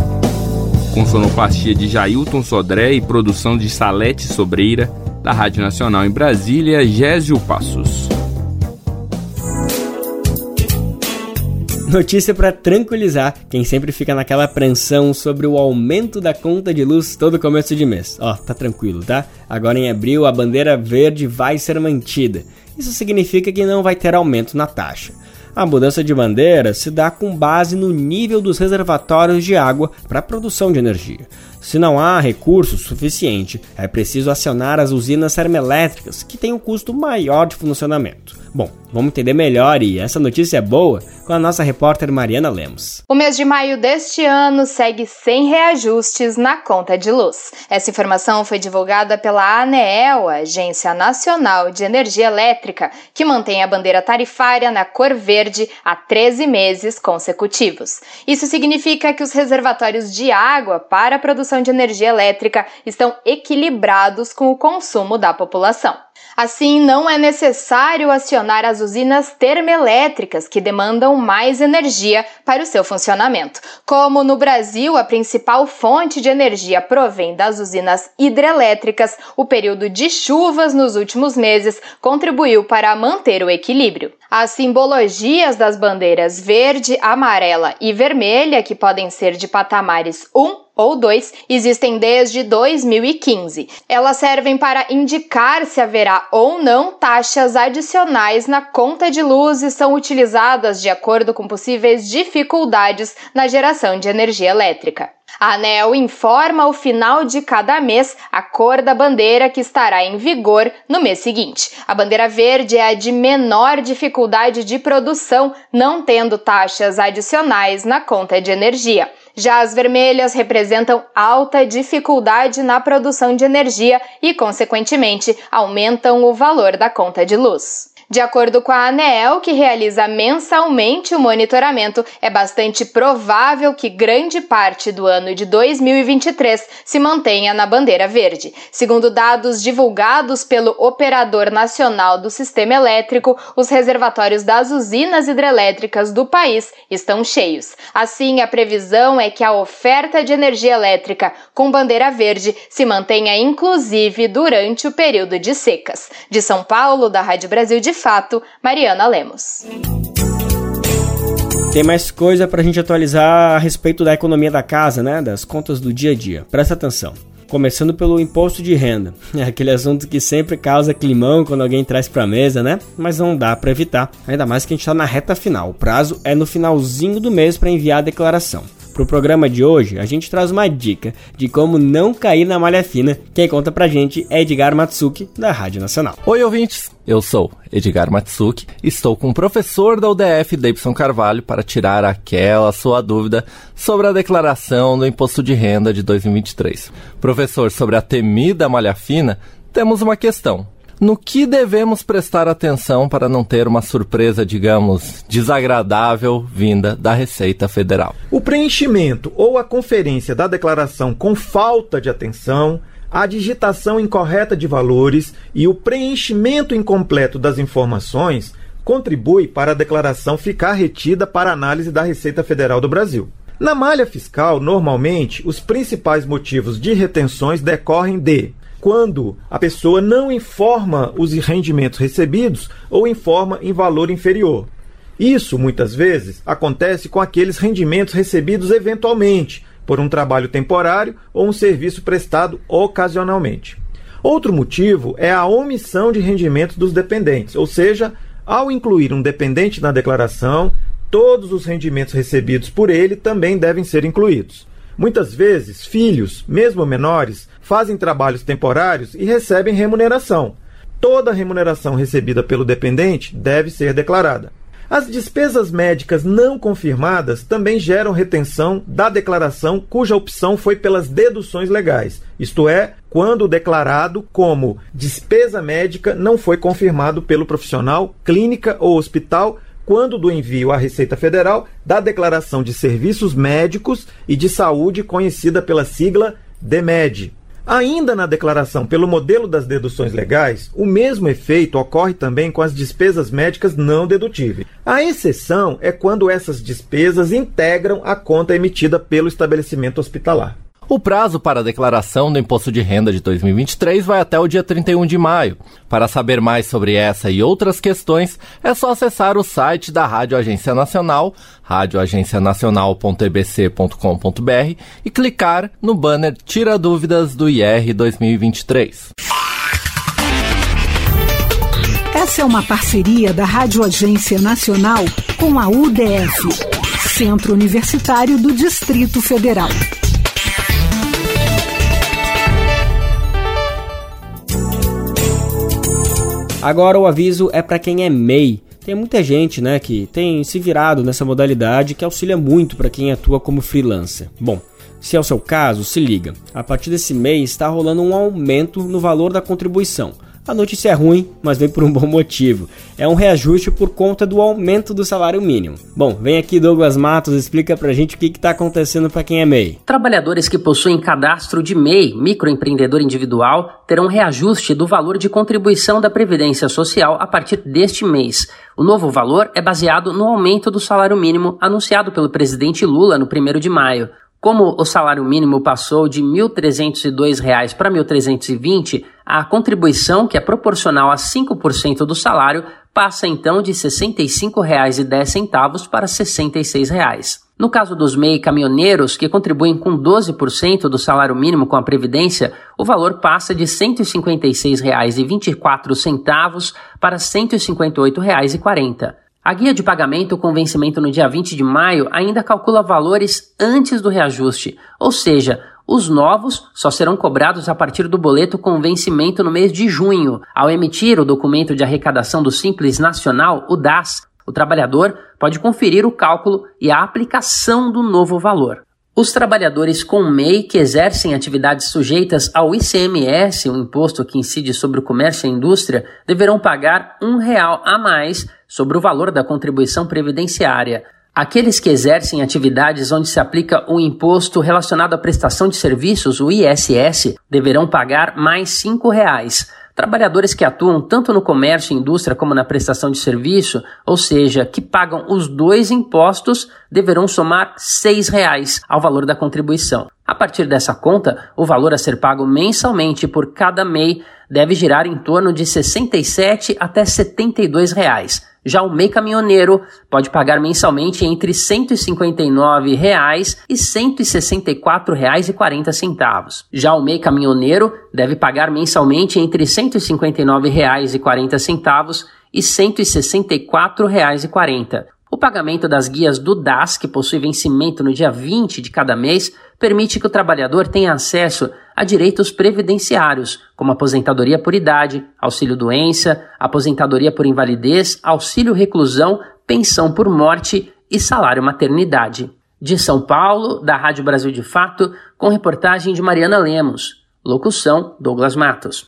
Speaker 14: Com sonoplastia de Jailton Sodré e produção de Salete Sobreira, da Rádio Nacional em Brasília, Gésio Passos.
Speaker 1: Notícia para tranquilizar quem sempre fica naquela apreensão sobre o aumento da conta de luz todo começo de mês. Ó, tá tranquilo, tá? Agora em abril a bandeira verde vai ser mantida. Isso significa que não vai ter aumento na taxa. A mudança de bandeira se dá com base no nível dos reservatórios de água para a produção de energia. Se não há recurso suficiente, é preciso acionar as usinas termoelétricas, que têm um custo maior de funcionamento. Bom, vamos entender melhor e essa notícia é boa com a nossa repórter Mariana Lemos.
Speaker 2: O mês de maio deste ano segue sem reajustes na conta de luz. Essa informação foi divulgada pela ANEEL, Agência Nacional de Energia Elétrica, que mantém a bandeira tarifária na cor verde há 13 meses consecutivos. Isso significa que os reservatórios de água para a produção de energia elétrica estão equilibrados com o consumo da população. Assim, não é necessário acionar as usinas termoelétricas que demandam mais energia para o seu funcionamento. Como no Brasil a principal fonte de energia provém das usinas hidrelétricas, o período de chuvas nos últimos meses contribuiu para manter o equilíbrio. As simbologias das bandeiras verde, amarela e vermelha, que podem ser de patamares 1 ou 2, existem desde 2015. Elas servem para indicar se haverá ou não taxas adicionais na conta de luz e são utilizadas de acordo com possíveis dificuldades na geração de energia elétrica. A ANEL informa ao final de cada mês a cor da bandeira que estará em vigor no mês seguinte. A bandeira verde é a de menor dificuldade de produção, não tendo taxas adicionais na conta de energia. Já as vermelhas representam alta dificuldade na produção de energia e, consequentemente, aumentam o valor da conta de luz. De acordo com a ANEEL, que realiza mensalmente o monitoramento, é bastante provável que grande parte do ano de 2023 se mantenha na bandeira verde. Segundo dados divulgados pelo Operador Nacional do Sistema Elétrico, os reservatórios das usinas hidrelétricas do país estão cheios. Assim, a previsão é que a oferta de energia elétrica com bandeira verde se mantenha inclusive durante o período de secas. De São Paulo, da Rádio Brasil de fato, Mariana Lemos.
Speaker 1: Tem mais coisa para a gente atualizar a respeito da economia da casa, né? Das contas do dia a dia. Presta atenção. Começando pelo imposto de renda. É aquele assunto que sempre causa climão quando alguém traz para a mesa, né? Mas não dá para evitar. Ainda mais que a gente está na reta final. O prazo é no finalzinho do mês para enviar a declaração. Para o programa de hoje, a gente traz uma dica de como não cair na malha fina. Quem conta pra gente é Edgar Matsuki, da Rádio Nacional.
Speaker 18: Oi, ouvintes! Eu sou Edgar Matsuki, estou com o professor da UDF, Davidson Carvalho, para tirar aquela sua dúvida sobre a declaração do Imposto de Renda de 2023. Professor, sobre a temida malha fina, temos uma questão no que devemos prestar atenção para não ter uma surpresa, digamos, desagradável vinda da Receita Federal?
Speaker 19: O preenchimento ou a conferência da declaração com falta de atenção, a digitação incorreta de valores e o preenchimento incompleto das informações contribui para a declaração ficar retida para análise da Receita Federal do Brasil. Na malha fiscal, normalmente, os principais motivos de retenções decorrem de quando a pessoa não informa os rendimentos recebidos ou informa em valor inferior. Isso, muitas vezes, acontece com aqueles rendimentos recebidos eventualmente, por um trabalho temporário ou um serviço prestado ocasionalmente. Outro motivo é a omissão de rendimentos dos dependentes, ou seja, ao incluir um dependente na declaração, todos os rendimentos recebidos por ele também devem ser incluídos. Muitas vezes, filhos, mesmo menores, fazem trabalhos temporários e recebem remuneração. Toda remuneração recebida pelo dependente deve ser declarada. As despesas médicas não confirmadas também geram retenção da declaração cuja opção foi pelas deduções legais, isto é, quando o declarado como despesa médica não foi confirmado pelo profissional, clínica ou hospital quando do envio à Receita Federal da declaração de serviços médicos e de saúde conhecida pela sigla DEMED. Ainda na declaração pelo modelo das deduções legais, o mesmo efeito ocorre também com as despesas médicas não dedutíveis. A exceção é quando essas despesas integram a conta emitida pelo estabelecimento hospitalar.
Speaker 18: O prazo para a declaração do Imposto de Renda de 2023 vai até o dia 31 de maio. Para saber mais sobre essa e outras questões, é só acessar o site da Rádio Agência Nacional, radioagencianacional.ebc.com.br e clicar no banner Tira Dúvidas do IR 2023.
Speaker 20: Essa é uma parceria da Rádio Agência Nacional com a UDF, Centro Universitário do Distrito Federal.
Speaker 1: Agora o aviso é para quem é MEI. Tem muita gente, né, que tem se virado nessa modalidade que auxilia muito para quem atua como freelancer. Bom, se é o seu caso, se liga. A partir desse mês está rolando um aumento no valor da contribuição. A notícia é ruim, mas vem por um bom motivo. É um reajuste por conta do aumento do salário mínimo. Bom, vem aqui Douglas Matos, explica pra gente o que está acontecendo para quem é MEI.
Speaker 21: Trabalhadores que possuem cadastro de MEI, microempreendedor individual, terão reajuste do valor de contribuição da Previdência Social a partir deste mês. O novo valor é baseado no aumento do salário mínimo anunciado pelo presidente Lula no 1 de maio. Como o salário mínimo passou de R$ 1.302 para R$ 1.320, a contribuição, que é proporcional a 5% do salário, passa então de R$ 65,10 para R$ 66. No caso dos MEI caminhoneiros, que contribuem com 12% do salário mínimo com a Previdência, o valor passa de R$ 156,24 para R$ 158,40. A guia de pagamento com vencimento no dia 20 de maio ainda calcula valores antes do reajuste, ou seja, os novos só serão cobrados a partir do boleto com vencimento no mês de junho. Ao emitir o documento de arrecadação do Simples Nacional, o DAS, o trabalhador pode conferir o cálculo e a aplicação do novo valor. Os trabalhadores com MEI que exercem atividades sujeitas ao ICMS, o imposto que incide sobre o comércio e a indústria, deverão pagar um real a mais sobre o valor da contribuição previdenciária. Aqueles que exercem atividades onde se aplica o imposto relacionado à prestação de serviços, o ISS, deverão pagar mais R$ reais. Trabalhadores que atuam tanto no comércio e indústria como na prestação de serviço, ou seja, que pagam os dois impostos, deverão somar R$ reais ao valor da contribuição. A partir dessa conta, o valor a ser pago mensalmente por cada MEI deve girar em torno de R$ 67 até 72 reais. Já o MEI caminhoneiro pode pagar mensalmente entre 159 reais e R$ 164,40. Já o MEI caminhoneiro deve pagar mensalmente entre R$ 159,40 e R$ 164,40. O pagamento das guias do DAS, que possui vencimento no dia 20 de cada mês, permite que o trabalhador tenha acesso a direitos previdenciários, como aposentadoria por idade, auxílio doença, aposentadoria por invalidez, auxílio reclusão, pensão por morte e salário maternidade. De São Paulo, da Rádio Brasil de Fato, com reportagem de Mariana Lemos. Locução: Douglas Matos.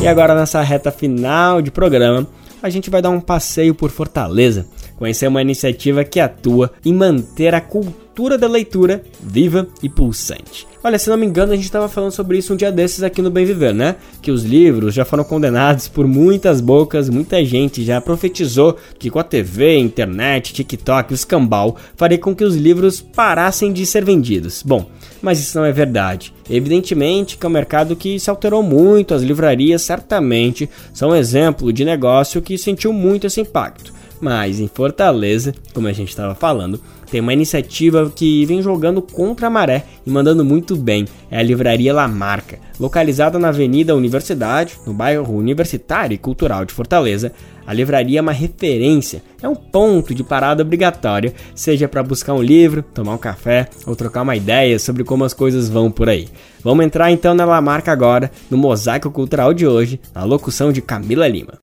Speaker 1: E agora, nessa reta final de programa, a gente vai dar um passeio por Fortaleza, conhecer uma iniciativa que atua em manter a cultura da leitura viva e pulsante. Olha, se não me engano, a gente estava falando sobre isso um dia desses aqui no Bem Viver, né? Que os livros já foram condenados por muitas bocas, muita gente já profetizou que com a TV, internet, TikTok, o escambau faria com que os livros parassem de ser vendidos. Bom, mas isso não é verdade. Evidentemente que é um mercado que se alterou muito, as livrarias certamente são um exemplo de negócio que sentiu muito esse impacto. Mas em Fortaleza, como a gente estava falando, tem uma iniciativa que vem jogando contra a maré e mandando muito bem. É a Livraria La Marca, localizada na Avenida Universidade, no bairro Universitário e Cultural de Fortaleza. A livraria é uma referência, é um ponto de parada obrigatória, seja para buscar um livro, tomar um café ou trocar uma ideia sobre como as coisas vão por aí. Vamos entrar então na La Marca agora, no Mosaico Cultural de hoje, na locução de Camila Lima.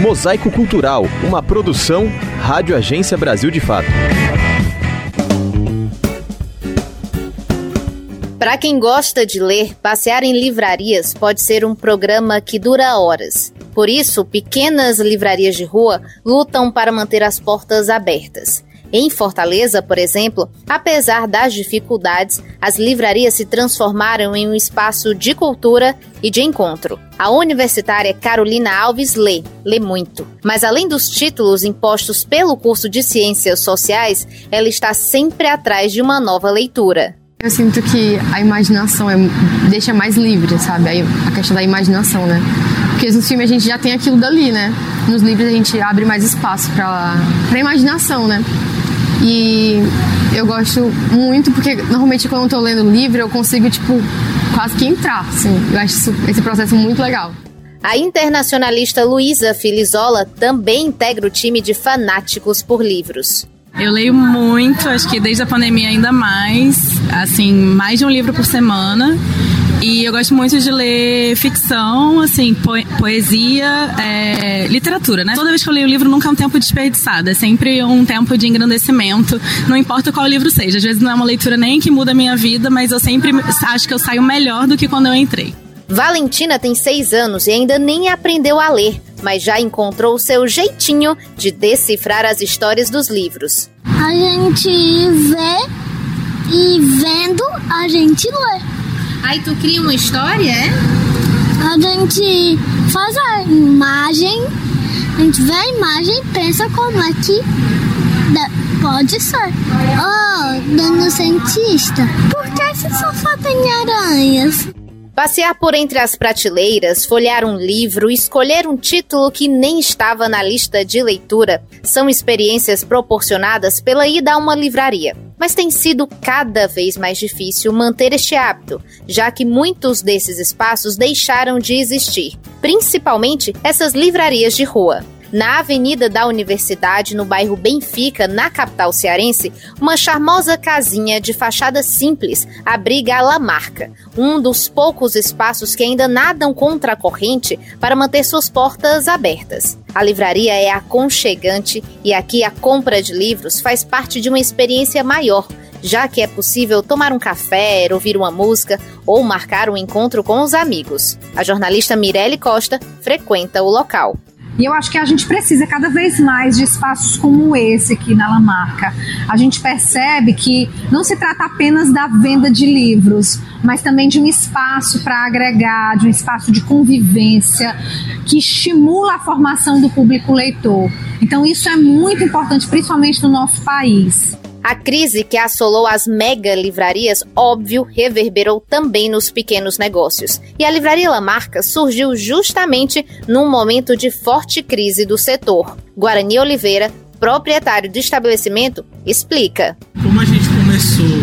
Speaker 22: Mosaico Cultural, uma produção Rádio Agência Brasil de Fato.
Speaker 23: Para quem gosta de ler, passear em livrarias pode ser um programa que dura horas. Por isso, pequenas livrarias de rua lutam para manter as portas abertas. Em Fortaleza, por exemplo, apesar das dificuldades, as livrarias se transformaram em um espaço de cultura e de encontro. A universitária Carolina Alves lê, lê muito. Mas além dos títulos impostos pelo curso de Ciências Sociais, ela está sempre atrás de uma nova leitura.
Speaker 24: Eu sinto que a imaginação é, deixa mais livre, sabe? A questão da imaginação, né? Porque nos filmes a gente já tem aquilo dali, né? Nos livros a gente abre mais espaço para a imaginação, né? E eu gosto muito porque normalmente quando eu tô lendo livro eu consigo, tipo, quase que entrar, assim. Eu acho isso, esse processo muito legal.
Speaker 23: A internacionalista Luísa Filizola também integra o time de fanáticos por livros.
Speaker 25: Eu leio muito, acho que desde a pandemia ainda mais, assim, mais de um livro por semana.
Speaker 26: E eu gosto muito de ler ficção, assim, poesia, é, literatura, né? Toda vez que eu leio o livro, nunca é um tempo desperdiçado. É sempre um tempo de engrandecimento, não importa qual livro seja. Às vezes não é uma leitura nem que muda a minha vida, mas eu sempre acho que eu saio melhor do que quando eu entrei.
Speaker 23: Valentina tem seis anos e ainda nem aprendeu a ler, mas já encontrou o seu jeitinho de decifrar as histórias dos livros.
Speaker 27: A gente vê e vendo a gente lê.
Speaker 23: Aí tu cria uma história, é?
Speaker 27: A gente faz a imagem, a gente vê a imagem e pensa como é que pode ser. Oh, dando cientista, por que esse sofá tem aranhas?
Speaker 23: Passear por entre as prateleiras, folhear um livro, escolher um título que nem estava na lista de leitura são experiências proporcionadas pela ida a uma livraria. Mas tem sido cada vez mais difícil manter este hábito, já que muitos desses espaços deixaram de existir, principalmente essas livrarias de rua. Na Avenida da Universidade, no bairro Benfica, na capital cearense, uma charmosa casinha de fachada simples abriga a Lamarca, um dos poucos espaços que ainda nadam contra a corrente para manter suas portas abertas. A livraria é aconchegante e aqui a compra de livros faz parte de uma experiência maior, já que é possível tomar um café, ouvir uma música ou marcar um encontro com os amigos. A jornalista Mirelle Costa frequenta o local.
Speaker 28: E eu acho que a gente precisa cada vez mais de espaços como esse aqui na Lamarca. A gente percebe que não se trata apenas da venda de livros, mas também de um espaço para agregar, de um espaço de convivência que estimula a formação do público leitor. Então isso é muito importante, principalmente no nosso país.
Speaker 23: A crise que assolou as mega livrarias, óbvio, reverberou também nos pequenos negócios. E a Livraria Lamarca surgiu justamente num momento de forte crise do setor. Guarani Oliveira, proprietário do estabelecimento, explica.
Speaker 29: Como a gente começou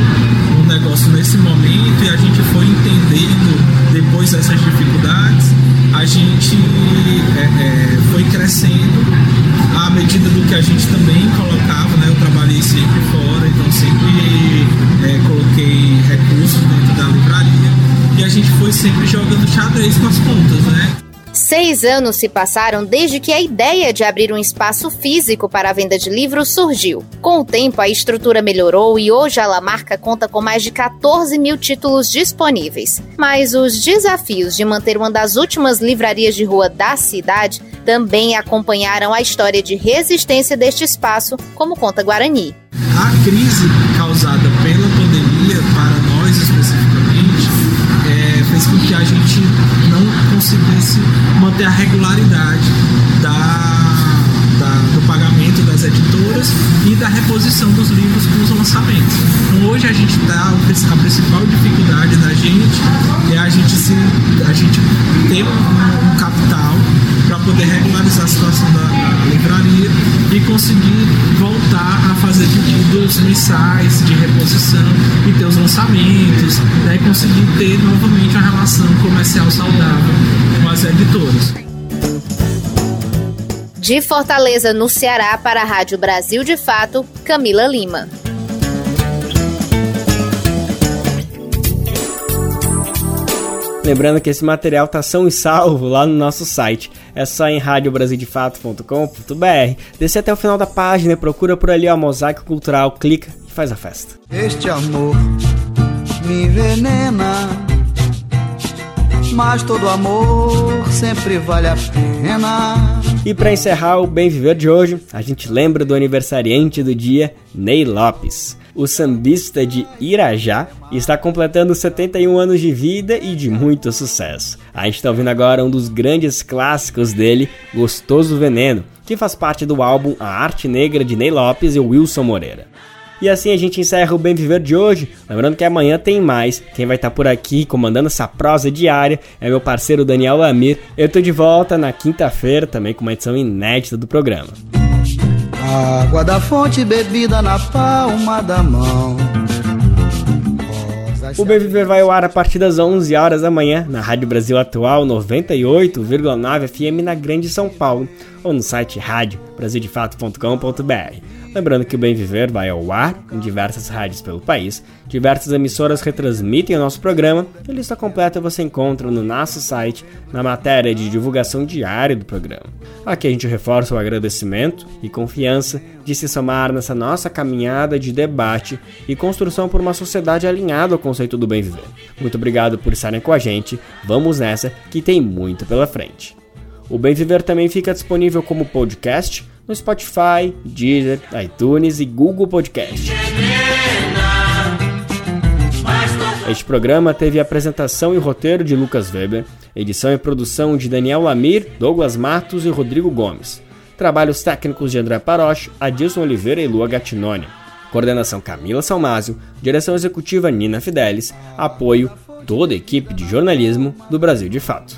Speaker 29: e a gente foi sempre jogando xadrez com as contas, né?
Speaker 23: Seis anos se passaram desde que a ideia de abrir um espaço físico para a venda de livros surgiu. Com o tempo, a estrutura melhorou e hoje a Lamarca conta com mais de 14 mil títulos disponíveis. Mas os desafios de manter uma das últimas livrarias de rua da cidade também acompanharam a história de resistência deste espaço, como conta Guarani.
Speaker 29: A crise causada conseguisse manter a regularidade da, das editoras e da reposição dos livros com os lançamentos. Então hoje a gente está a principal dificuldade da gente é a gente se a gente ter um, um capital para poder regularizar a situação da, da, livraria e conseguir voltar a fazer pedidos mensais de reposição e ter os lançamentos, né, e conseguir ter novamente uma relação comercial saudável com as editoras.
Speaker 23: De Fortaleza, no Ceará, para a Rádio Brasil de Fato, Camila Lima.
Speaker 1: Lembrando que esse material tá são e salvo lá no nosso site. É só em radiobrasildefato.com.br. Desce até o final da página, procura por ali o Mosaico Cultural, clica e faz a festa.
Speaker 25: Este amor me envenena, mas todo amor sempre vale a pena.
Speaker 1: E para encerrar o Bem Viver de hoje, a gente lembra do aniversariante do dia, Ney Lopes o sambista de Irajá, está completando 71 anos de vida e de muito sucesso. A gente está ouvindo agora um dos grandes clássicos dele, Gostoso Veneno, que faz parte do álbum A Arte Negra de Ney Lopes e Wilson Moreira. E assim a gente encerra o Bem Viver de hoje. Lembrando que amanhã tem mais. Quem vai estar tá por aqui comandando essa prosa diária é meu parceiro Daniel Amir. Eu tô de volta na quinta-feira também com uma edição inédita do programa.
Speaker 25: Água da fonte bebida na palma da mão.
Speaker 1: O Bem Viver vai ao ar a partir das 11 horas da manhã na Rádio Brasil Atual 98,9 FM na Grande São Paulo ou no site radiobrasildefato.com.br. Lembrando que o Bem Viver vai ao ar em diversas rádios pelo país, diversas emissoras retransmitem o nosso programa e a lista completa você encontra no nosso site, na matéria de divulgação diária do programa. Aqui a gente reforça o agradecimento e confiança de se somar nessa nossa caminhada de debate e construção por uma sociedade alinhada ao conceito do bem viver. Muito obrigado por estarem com a gente, vamos nessa que tem muito pela frente. O Bem Viver também fica disponível como podcast no Spotify, Deezer, iTunes e Google Podcast. Este programa teve apresentação e roteiro de Lucas Weber, edição e produção de Daniel Lamir, Douglas Matos e Rodrigo Gomes. Trabalhos técnicos de André Paroche, Adilson Oliveira e Lua Gatinoni. Coordenação Camila Salmásio, direção executiva Nina Fidelis, apoio toda a equipe de jornalismo do Brasil de Fato.